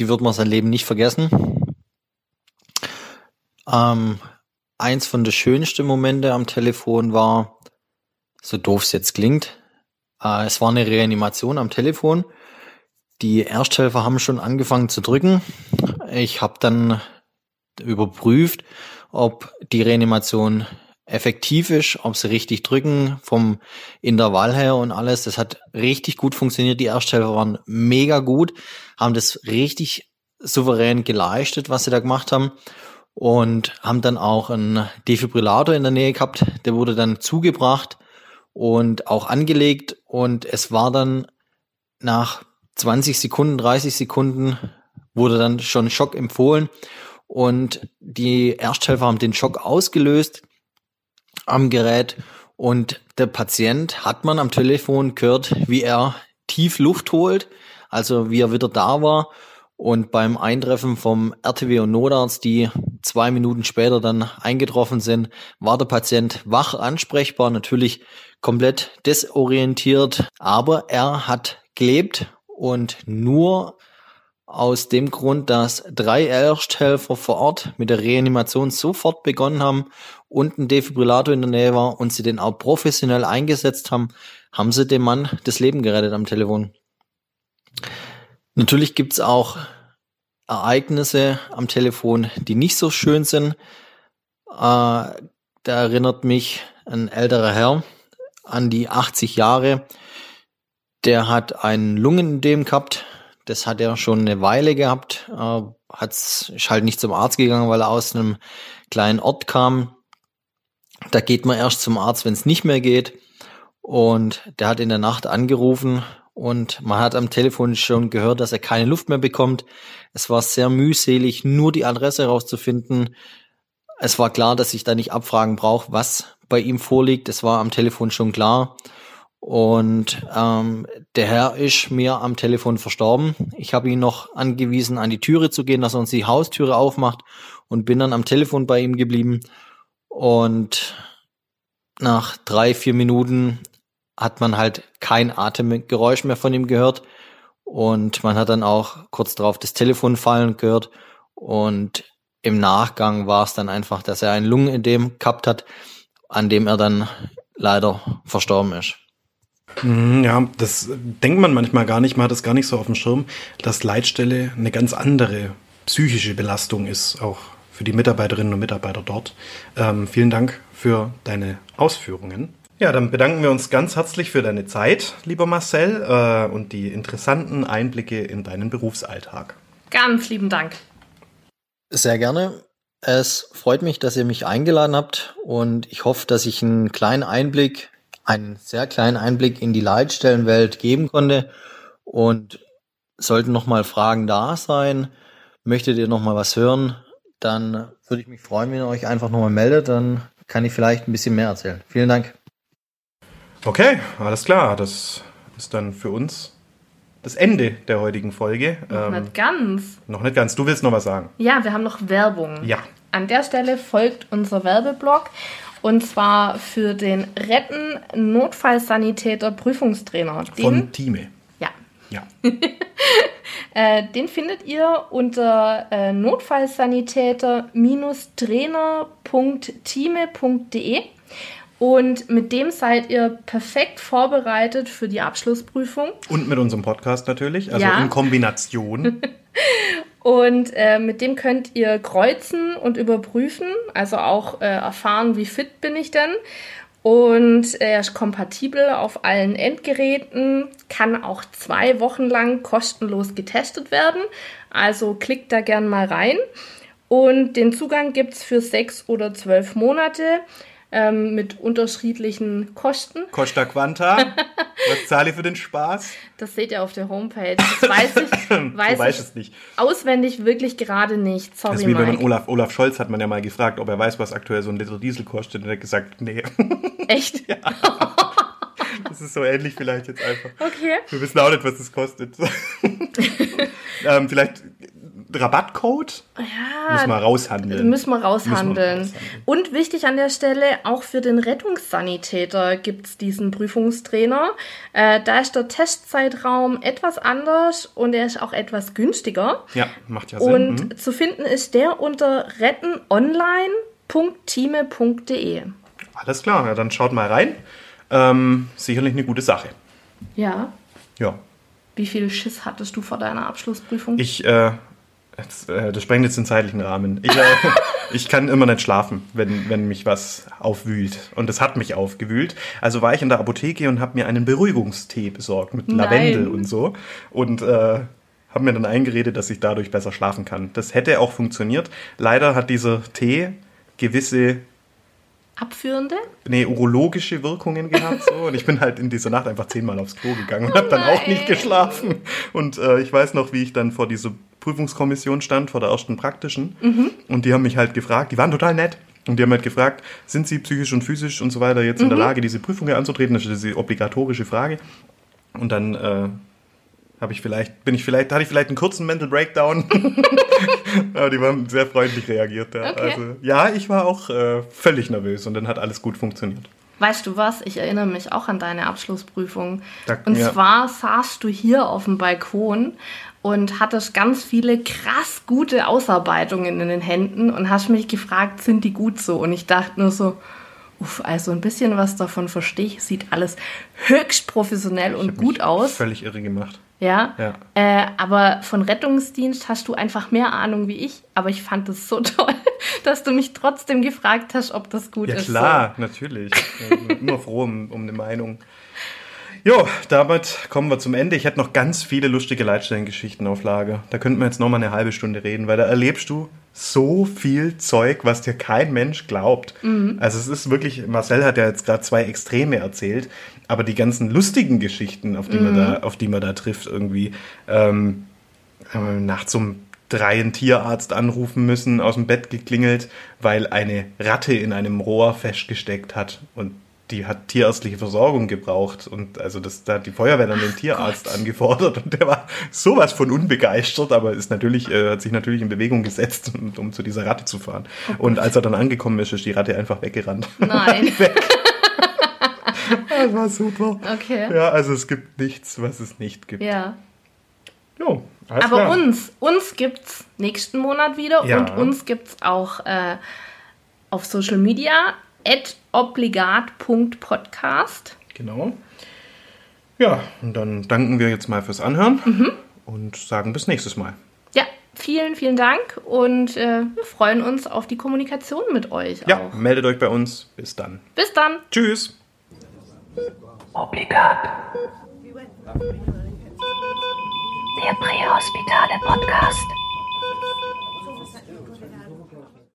die wird man sein Leben nicht vergessen. Ähm, eins von den schönsten Momente am Telefon war, so doof es jetzt klingt, äh, es war eine Reanimation am Telefon. Die Ersthelfer haben schon angefangen zu drücken. Ich habe dann überprüft, ob die Reanimation effektiv ist, ob sie richtig drücken vom Intervall her und alles. Das hat richtig gut funktioniert. Die Ersthelfer waren mega gut, haben das richtig souverän geleistet, was sie da gemacht haben und haben dann auch einen Defibrillator in der Nähe gehabt. Der wurde dann zugebracht und auch angelegt. Und es war dann nach 20 Sekunden, 30 Sekunden wurde dann schon Schock empfohlen. Und die Ersthelfer haben den Schock ausgelöst am Gerät. Und der Patient hat man am Telefon gehört, wie er tief Luft holt, also wie er wieder da war. Und beim Eintreffen vom RTW und Notarzt, die zwei Minuten später dann eingetroffen sind, war der Patient wach ansprechbar, natürlich komplett desorientiert, aber er hat gelebt und nur aus dem Grund, dass drei Ersthelfer vor Ort mit der Reanimation sofort begonnen haben und ein Defibrillator in der Nähe war und sie den auch professionell eingesetzt haben, haben sie dem Mann das Leben gerettet am Telefon. Natürlich gibt's auch Ereignisse am Telefon, die nicht so schön sind. Äh, da erinnert mich ein älterer Herr an die 80 Jahre. Der hat einen Lungenödem gehabt. Das hat er schon eine Weile gehabt. Äh, hat's, ist halt nicht zum Arzt gegangen, weil er aus einem kleinen Ort kam. Da geht man erst zum Arzt, wenn es nicht mehr geht. Und der hat in der Nacht angerufen und man hat am Telefon schon gehört, dass er keine Luft mehr bekommt. Es war sehr mühselig, nur die Adresse herauszufinden. Es war klar, dass ich da nicht abfragen brauche, was bei ihm vorliegt. Es war am Telefon schon klar. Und ähm, der Herr ist mir am Telefon verstorben. Ich habe ihn noch angewiesen, an die Türe zu gehen, dass er uns die Haustüre aufmacht und bin dann am Telefon bei ihm geblieben. Und nach drei, vier Minuten hat man halt kein Atemgeräusch mehr von ihm gehört. Und man hat dann auch kurz darauf das Telefon fallen gehört. Und im Nachgang war es dann einfach, dass er ein Lungenödem gehabt hat, an dem er dann leider verstorben ist. Mhm, ja, das denkt man manchmal gar nicht, man hat es gar nicht so auf dem Schirm, dass Leitstelle eine ganz andere psychische Belastung ist, auch für die Mitarbeiterinnen und Mitarbeiter dort. Ähm, vielen Dank für deine Ausführungen. Ja, dann bedanken wir uns ganz herzlich für deine Zeit, lieber Marcel, äh, und die interessanten Einblicke in deinen Berufsalltag. Ganz lieben Dank. Sehr gerne. Es freut mich, dass ihr mich eingeladen habt und ich hoffe, dass ich einen kleinen Einblick, einen sehr kleinen Einblick in die Leitstellenwelt geben konnte. Und sollten noch mal Fragen da sein, möchtet ihr noch mal was hören, dann würde ich mich freuen, wenn ihr euch einfach noch mal meldet, dann kann ich vielleicht ein bisschen mehr erzählen. Vielen Dank. Okay, alles klar. Das ist dann für uns das Ende der heutigen Folge. Noch ähm, nicht ganz. Noch nicht ganz. Du willst noch was sagen? Ja, wir haben noch Werbung. Ja. An der Stelle folgt unser Werbeblock und zwar für den Retten Notfallsanitäter Prüfungstrainer. Den, Von Time. Ja. Ja. äh, den findet ihr unter äh, notfallsanitäter-trainer.time.de. Und mit dem seid ihr perfekt vorbereitet für die Abschlussprüfung. Und mit unserem Podcast natürlich, also ja. in Kombination. und äh, mit dem könnt ihr kreuzen und überprüfen, also auch äh, erfahren, wie fit bin ich denn. Und er ist kompatibel auf allen Endgeräten, kann auch zwei Wochen lang kostenlos getestet werden. Also klickt da gern mal rein. Und den Zugang gibt es für sechs oder zwölf Monate. Ähm, mit unterschiedlichen Kosten. Costa Quanta. Was zahle ich für den Spaß? Das seht ihr auf der Homepage. Das weiß ich, weiß du weißt ich es nicht. auswendig wirklich gerade nicht. Sorry, Das ist wie wenn man Mike. Olaf, Olaf Scholz hat man ja mal gefragt, ob er weiß, was aktuell so ein Liter Diesel kostet. Und er hat gesagt, nee. Echt? Das ist so ähnlich vielleicht jetzt einfach. Okay. Wir wissen auch nicht, was das kostet. ähm, vielleicht Rabattcode? Ja, Müssen wir raushandeln. Müssen wir raushandeln. Müssen wir raushandeln. Und wichtig an der Stelle, auch für den Rettungssanitäter gibt es diesen Prüfungstrainer. Äh, da ist der Testzeitraum etwas anders und er ist auch etwas günstiger. Ja, macht ja Sinn. Und Mhm. zu finden ist der unter rettenonline.time.de. Alles klar, ja, dann schaut mal rein. Ähm, sicherlich eine gute Sache. Ja. Ja. Wie viel Schiss hattest du vor deiner Abschlussprüfung? Ich, äh, jetzt, äh, das sprengt jetzt den zeitlichen Rahmen. Ich, äh, ich kann immer nicht schlafen, wenn, wenn mich was aufwühlt. Und es hat mich aufgewühlt. Also war ich in der Apotheke und habe mir einen Beruhigungstee besorgt mit Nein. Lavendel und so. Und äh, habe mir dann eingeredet, dass ich dadurch besser schlafen kann. Das hätte auch funktioniert. Leider hat dieser Tee gewisse Abführende? nee, urologische Wirkungen gehabt. So. Und ich bin halt in dieser Nacht einfach zehnmal aufs Klo gegangen und habe dann auch nicht geschlafen. Und äh, ich weiß noch, wie ich dann vor dieser Prüfungskommission stand, vor der ersten praktischen. Und die haben mich halt gefragt, die waren total nett. Und die haben halt gefragt, sind sie psychisch und physisch und so weiter jetzt in der Lage, diese Prüfung anzutreten? Das ist diese obligatorische Frage. Und dann äh, habe ich vielleicht, bin ich vielleicht, hatte ich vielleicht einen kurzen Mental Breakdown. Aber die haben sehr freundlich reagiert. Ja. Okay. Also, ja, ich war auch äh, völlig nervös und dann hat alles gut funktioniert. Weißt du was? Ich erinnere mich auch an deine Abschlussprüfung. Da- und ja. zwar saßt du hier auf dem Balkon und hattest ganz viele krass gute Ausarbeitungen in den Händen und hast mich gefragt, sind die gut so? Und ich dachte nur so, uff, also ein bisschen was davon verstehe ich. Sieht alles höchst professionell Ich und gut aus. Völlig irre gemacht. Ja. Ja. Äh, aber von Rettungsdienst hast du einfach mehr Ahnung wie ich. Aber ich fand es so toll, dass du mich trotzdem gefragt hast, ob das gut Ja ist. klar, natürlich. Ich bin immer froh um, um eine Meinung. Jo, damit kommen wir zum Ende. Ich hätte noch ganz viele lustige Leitstellengeschichten auf Lager. Da könnten wir jetzt noch mal eine halbe Stunde reden, weil da erlebst du so viel Zeug, was dir kein Mensch glaubt. Also es ist wirklich, Marcel hat ja jetzt gerade zwei Extreme erzählt, aber die ganzen lustigen Geschichten, auf die man da, auf die man da trifft, irgendwie ähm, haben wir nachts um drei einen Tierarzt anrufen müssen, aus dem Bett geklingelt, weil eine Ratte in einem Rohr festgesteckt hat und die hat tierärztliche Versorgung gebraucht und also das, da hat die Feuerwehr dann den Tierarzt angefordert und der war sowas von unbegeistert, aber ist natürlich, äh, hat sich natürlich in Bewegung gesetzt, um, um zu dieser Ratte zu fahren. und als er dann angekommen ist, ist die Ratte einfach weggerannt. Nein. Das war super. Okay. Ja, also es gibt nichts, was es nicht gibt. Ja. Jo, alles Aber klar. uns, uns gibt's nächsten Monat wieder Ja. und uns gibt's auch äh, auf Social Media obligat.podcast. Genau. Ja, und dann danken wir jetzt mal fürs Anhören Mhm. und sagen bis nächstes Mal. Ja, vielen, vielen Dank und äh, wir freuen uns auf die Kommunikation mit euch Ja, auch. meldet euch bei uns. Bis dann. Bis dann. Tschüss. Obligat. Der Prähospitale Podcast.